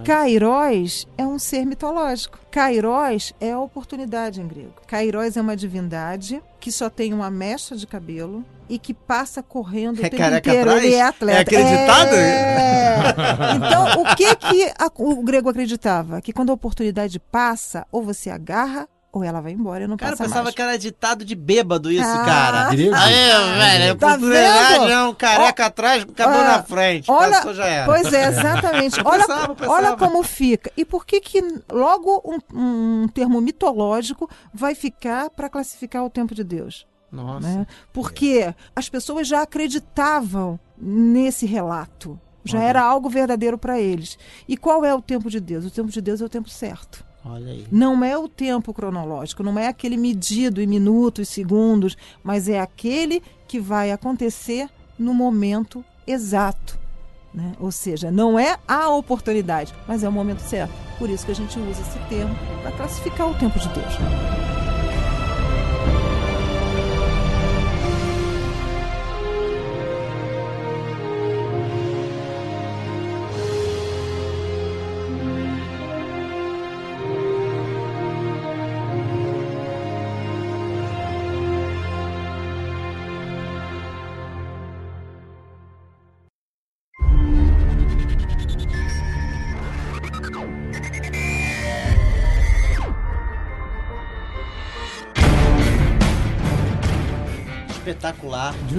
Kairos. É um ser mitológico. Kairos é a oportunidade em grego. Kairos é uma divindade que só tem uma mecha de cabelo e que passa correndo o É tempo careca inteiro. atrás? Ele é atleta. É acreditado? É. Então, o que, que a- o grego acreditava? Que quando a oportunidade passa, ou você agarra, ou ela vai embora e não Cara, eu passa pensava mais. que era ditado de bêbado isso, Ah. cara. Grego? Aí, velho, Tá vendo? é um careca atrás, com o cabelo Olha, na frente. olha- Passou, já era. Pois é, exatamente. Eu olha, pensava, eu pensava. olha como fica. E por que que logo um, um termo mitológico vai ficar para classificar o tempo de Deus? Nossa. né? Porque as pessoas já acreditavam nesse relato. Já Olha. era algo verdadeiro para eles. E qual é o tempo de Deus? O tempo de Deus é o tempo certo. Olha aí. Não é o tempo cronológico, não é aquele medido em minutos, segundos, mas é aquele que vai acontecer no momento exato. né? Ou seja, não é a oportunidade, mas é o momento certo. Por isso que a gente usa esse termo para classificar o tempo de Deus.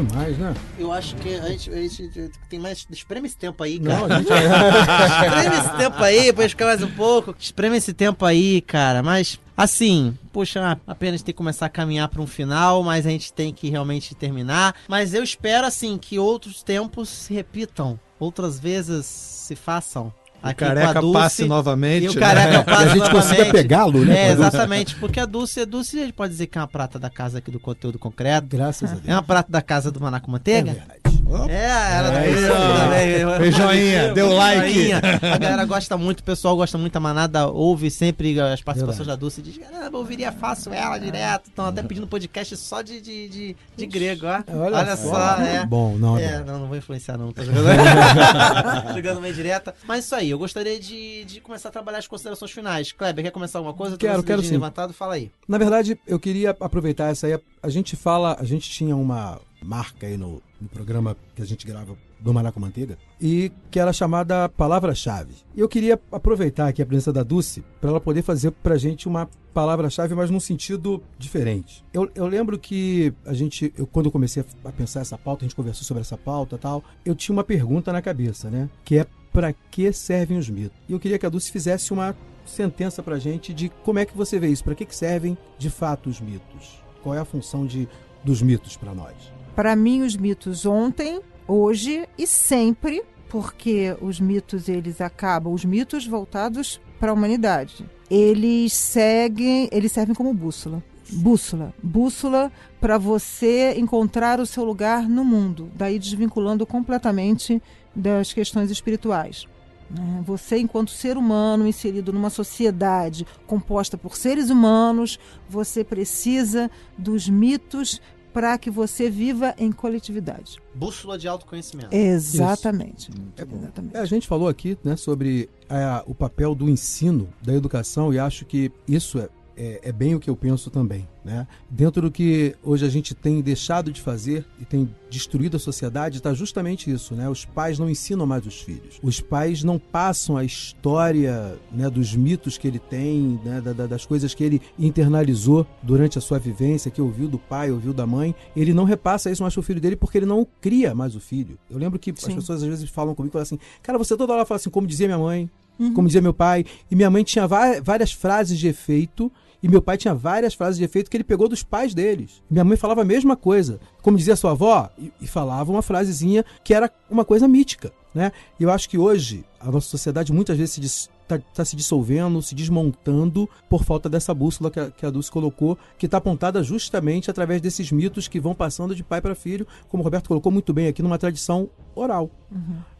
Demais, né? Eu acho que a gente, a gente tem mais. Espreme esse tempo aí, Não, cara. a gente... Espreme esse tempo aí, depois ficar mais um pouco. Espreme esse tempo aí, cara. Mas, assim, poxa, apenas tem que começar a caminhar para um final, mas a gente tem que realmente terminar. Mas eu espero, assim, que outros tempos se repitam. Outras vezes se façam. Aqui careca Dulce. passe novamente. E o né? careca E passa a gente consiga novamente. pegá-lo, né? É, exatamente. Porque a Dulce, a Dulce, a gente pode dizer que é uma prata da casa aqui do conteúdo concreto. Graças a Deus. É uma prata da casa do Manaco É Manteiga. verdade. É, ela É isso também. Fez joinha, deu like. Joinha. A galera gosta muito, o pessoal gosta muito da manada, ouve sempre as participações Verdade. da Dulce e diz: caramba, eu ouviria fácil ela direto. Estão até pedindo podcast só de, de, de, de grego, ó. Olha, só, é. Bom, não, É, é. não, não vou influenciar não, tô jogando, jogando meio direta. Mas isso aí, eu gostaria de, de começar a trabalhar as considerações finais. Kleber, quer começar alguma coisa? Quero, quero sim. levantado, fala aí. Na verdade, eu queria aproveitar essa aí. A gente fala, a gente tinha uma marca aí no, no programa que a gente grava do Maná com Manteiga e que era chamada Palavra-Chave. E eu queria aproveitar aqui a presença da Dulce para ela poder fazer pra gente uma palavra-chave, mas num sentido diferente. Eu, eu lembro que a gente, eu, quando eu comecei a, a pensar essa pauta, a gente conversou sobre essa pauta tal, eu tinha uma pergunta na cabeça, né? Que é para que servem os mitos? E eu queria que a Dulce fizesse uma sentença pra gente de como é que você vê isso, para que, que servem de fato os mitos? Qual é a função de, dos mitos para nós? Para mim, os mitos ontem, hoje e sempre, porque os mitos eles acabam, os mitos voltados para a humanidade, eles seguem, eles servem como bússola. Bússola, bússola para você encontrar o seu lugar no mundo, daí desvinculando completamente das questões espirituais. né? Você, enquanto ser humano inserido numa sociedade composta por seres humanos, você precisa dos mitos para que você viva em coletividade. Bússola de autoconhecimento. Exatamente. Exatamente. É, a gente falou aqui né, sobre é, o papel do ensino, da educação, e acho que isso é, é, é bem o que eu penso também. Né? Dentro do que hoje a gente tem deixado de fazer e tem destruído a sociedade, está justamente isso. Né? Os pais não ensinam mais os filhos. Os pais não passam a história né, dos mitos que ele tem, né, da- da- das coisas que ele internalizou durante a sua vivência, que ouviu do pai, ouviu da mãe. Ele não repassa isso mais pro filho dele porque ele não cria mais o filho. Eu lembro que as Sim. pessoas às vezes falam comigo, falam assim, cara, você toda hora fala assim, como dizia minha mãe, como dizia meu pai, e minha mãe tinha várias frases de efeito, e meu pai tinha várias frases de efeito que ele pegou dos pais deles. Minha mãe falava a mesma coisa. Como dizia sua avó, e, falava uma frasezinha que era uma coisa mítica. Né? Eu acho que hoje a nossa sociedade muitas vezes dis- tá, se dissolvendo, se desmontando por falta dessa bússola que a, que a Dulce colocou, que está apontada justamente através desses mitos que vão passando de pai para filho, como o Roberto colocou muito bem aqui, numa tradição oral.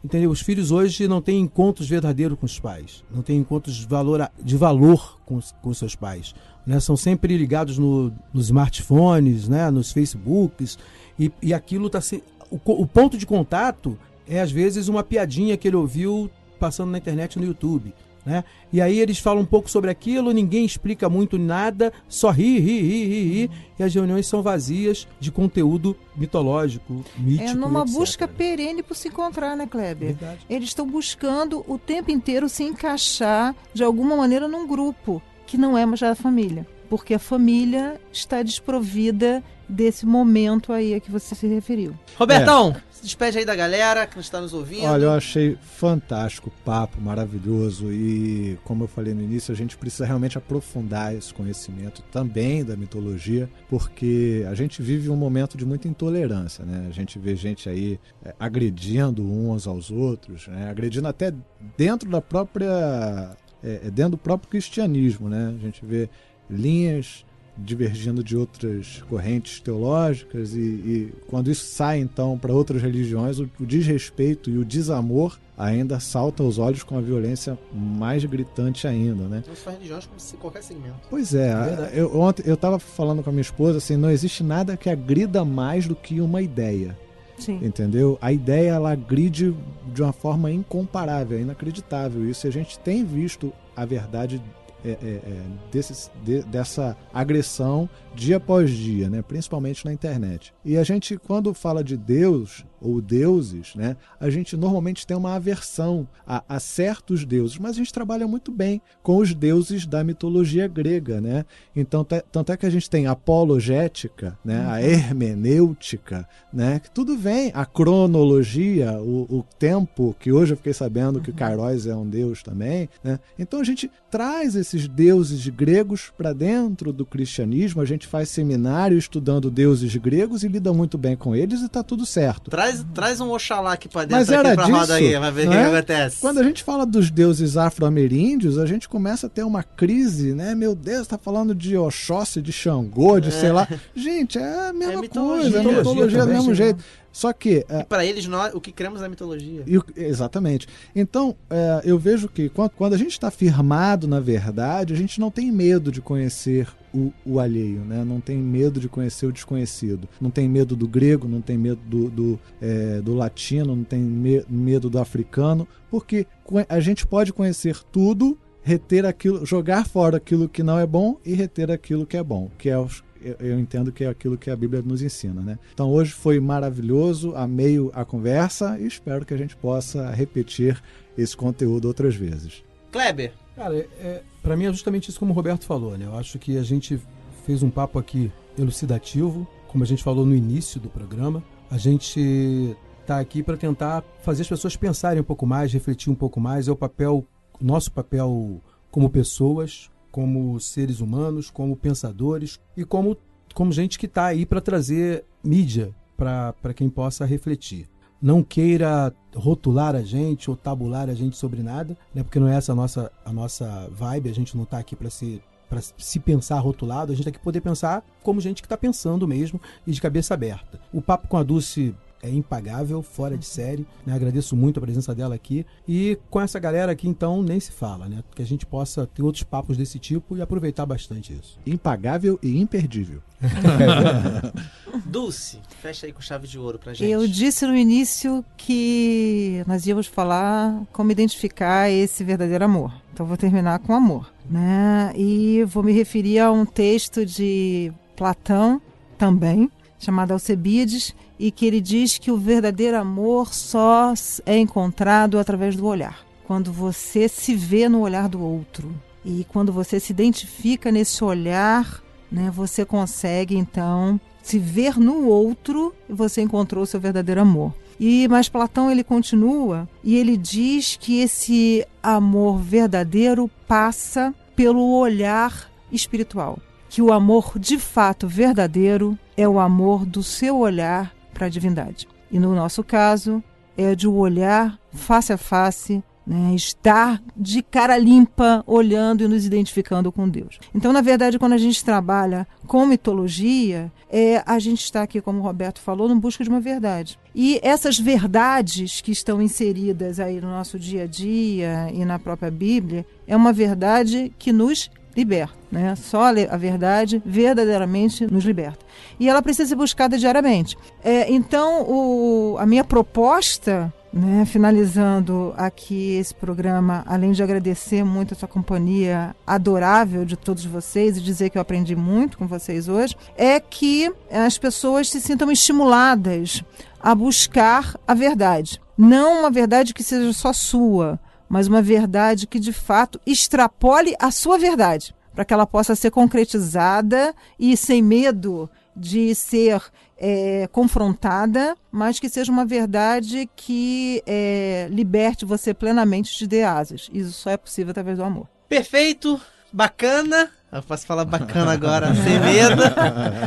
Entendeu? Os filhos hoje não têm encontros verdadeiros com os pais, não têm encontros de valor, de valor com, com seus pais. Né? São sempre ligados no, nos smartphones, né? nos Facebooks, e, e aquilo está se. O, o ponto de contato é às vezes uma piadinha que ele ouviu passando na internet no YouTube. Né? E aí eles falam um pouco sobre aquilo, ninguém explica muito nada, só ri, ri, ri, ri, ri, e as reuniões são vazias de conteúdo mitológico, mítico. É numa etc. busca perene por se encontrar, né, Kleber? Verdade. Eles estão buscando o tempo inteiro se encaixar de alguma maneira num grupo que não é mais da família. Porque a família está desprovida desse momento aí a que você se referiu. Robertão, se despede aí da galera que está nos ouvindo. Olha, eu achei fantástico o papo, maravilhoso. E, como eu falei no início, a gente precisa realmente aprofundar esse conhecimento também da mitologia, porque a gente vive um momento de muita intolerância, né? A gente vê gente aí é, agredindo uns aos outros, né? agredindo até dentro da própria. é, é, dentro do próprio cristianismo, né? A gente vê linhas divergindo de outras correntes teológicas e, e quando isso sai então para outras religiões o, o desrespeito e o desamor ainda salta aos olhos com a violência mais gritante ainda, né? Então, são religiões como se qualquer segmento. Pois é, verdade. eu, ontem eu tava falando com a minha esposa assim, não existe nada que agrida mais do que uma ideia, Sim. entendeu? A ideia ela agride de uma forma incomparável, é inacreditável. Isso a gente tem visto a verdade é, é, é, desses- de- dessa agressão dia após dia, né? principalmente na internet. E a gente, quando fala de Deus ou deuses, né? a gente normalmente tem uma aversão a, a certos deuses, mas a gente trabalha muito bem com os deuses da mitologia grega. Né? Então, tanto é que a gente tem a apologética, né? a hermenêutica, né? que tudo vem, a cronologia, o, o tempo, que hoje eu fiquei sabendo que o Kairos é um deus também. Né? Então a gente traz esses deuses gregos para dentro do cristianismo, a gente faz seminário estudando deuses gregos e lida muito bem com eles e tá tudo certo. Traz, traz um Oxalá aqui pra dentro, Mas aqui era pra disso, roda aí, vai ver o não que, é? que acontece. Quando a gente fala dos deuses afro-ameríndios, a gente começa a ter uma crise, né? Meu Deus, tá falando de Oxóssi, de Xangô, de sei lá. Gente, é a mesma mitologia. coisa, é mitologia do também, mesmo né? Só que E pra eles, nós, o que cremos é a mitologia. E exatamente. Então, é, eu vejo que quando, quando a gente está firmado na verdade, a gente não tem medo de conhecer o, o alheio, né? não tem medo de conhecer o desconhecido. Não tem medo do grego, não tem medo do, do, é, do latino, não tem me- medo do africano, porque a gente pode conhecer tudo, reter aquilo, jogar fora aquilo que não é bom e reter aquilo que é bom, que é os eu- eu entendo que é aquilo que a Bíblia nos ensina, né? Então hoje foi maravilhoso, amei a conversa e espero que a gente possa repetir esse conteúdo outras vezes. Kleber, Cara, é, é, para mim é justamente isso como o Roberto falou, né? Eu acho que a gente fez um papo aqui elucidativo, como a gente falou no início do programa. A gente tá aqui para tentar fazer as pessoas pensarem um pouco mais, refletir um pouco mais. É o papel, nosso papel como pessoas, como seres humanos, como pensadores e como, como gente que está aí para trazer mídia para quem possa refletir não queira rotular a gente ou tabular a gente sobre nada, né? Porque não é essa a nossa, a nossa vibe, a gente não tá aqui para se para se pensar rotulado, a gente tá aqui pra poder pensar como gente que tá pensando mesmo e de cabeça aberta. O papo com a Dulce é impagável, fora de série, né? Agradeço muito a presença dela aqui e com essa galera aqui então nem se fala, né? Que a gente possa ter outros papos desse tipo e aproveitar bastante isso. Impagável e imperdível. Dulce, fecha aí com chave de ouro pra gente. Eu disse no início que nós íamos falar como identificar esse verdadeiro amor. Então vou terminar com amor, né? E vou me referir a um texto de Platão também, chamado Alcebiades, e que ele diz que o verdadeiro amor só é encontrado através do olhar. Quando você se vê no olhar do outro e quando você se identifica nesse olhar, né, você consegue então se ver no outro e você encontrou o seu verdadeiro amor. E mas Platão ele continua e ele diz que esse amor verdadeiro passa pelo olhar espiritual, que o amor de fato verdadeiro é o amor do seu olhar para a divindade. E no nosso caso é de o olhar face a face né? estar de cara limpa, olhando e nos identificando com Deus. Então, na verdade, quando a gente trabalha com mitologia, é, a gente está aqui, como o Roberto falou, no busca de uma verdade. E essas verdades que estão inseridas aí no nosso dia a dia e na própria Bíblia, é uma verdade que nos liberta. Né? Só a verdade verdadeiramente nos liberta. E ela precisa ser buscada diariamente. É, então, o, a minha proposta né, finalizando aqui esse programa, além de agradecer muito a sua companhia adorável de todos vocês e dizer que eu aprendi muito com vocês hoje, é que as pessoas se sintam estimuladas a buscar a verdade. Não uma verdade que seja só sua, mas uma verdade que de fato extrapole a sua verdade, para que ela possa ser concretizada e sem medo de ser é, confrontada, mas que seja uma verdade que é, liberte você plenamente de asas. Isso só é possível através do amor. Perfeito, bacana. Eu posso falar bacana agora, sem medo.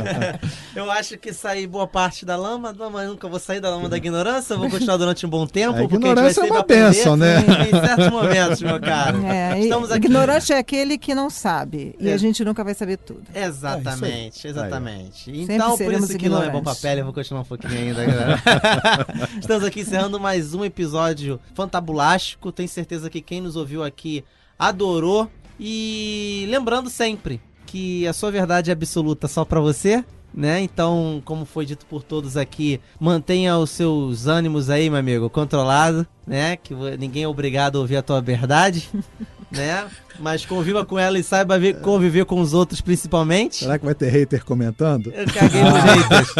eu acho que saí boa parte da lama, mas nunca vou sair da lama da ignorância, vou continuar durante um bom tempo. A ignorância é uma bênção, né? Em, em, certos momentos, meu caro. É, Estamos aqui... Ignorante é aquele que não sabe, e é. a gente nunca vai saber tudo. Exatamente, é exatamente. Então, por isso que não é bom papel, eu vou continuar um pouquinho ainda, galera. Estamos aqui encerrando mais um episódio fantabulástico. Tenho certeza que quem nos ouviu aqui adorou. E lembrando sempre que a sua verdade é absoluta só para você, né? Então, como foi dito por todos aqui, mantenha os seus ânimos aí, meu amigo, controlado, né? Que ninguém é obrigado a ouvir a tua verdade, né? Mas conviva com ela e saiba ver, conviver com os outros principalmente. Será que vai ter hater comentando? Eu caguei nos haters.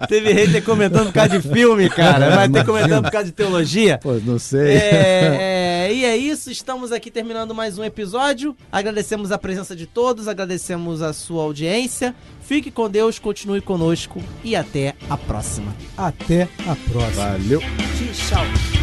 Teve hater comentando por causa de filme, cara. Vai ter comentando por causa de teologia. Pô, não sei. É, é, e é isso, estamos aqui terminando mais um episódio. Agradecemos a presença de todos, agradecemos a sua audiência. Fique com Deus, continue conosco e até a próxima. Até a próxima. Valeu. Tchau.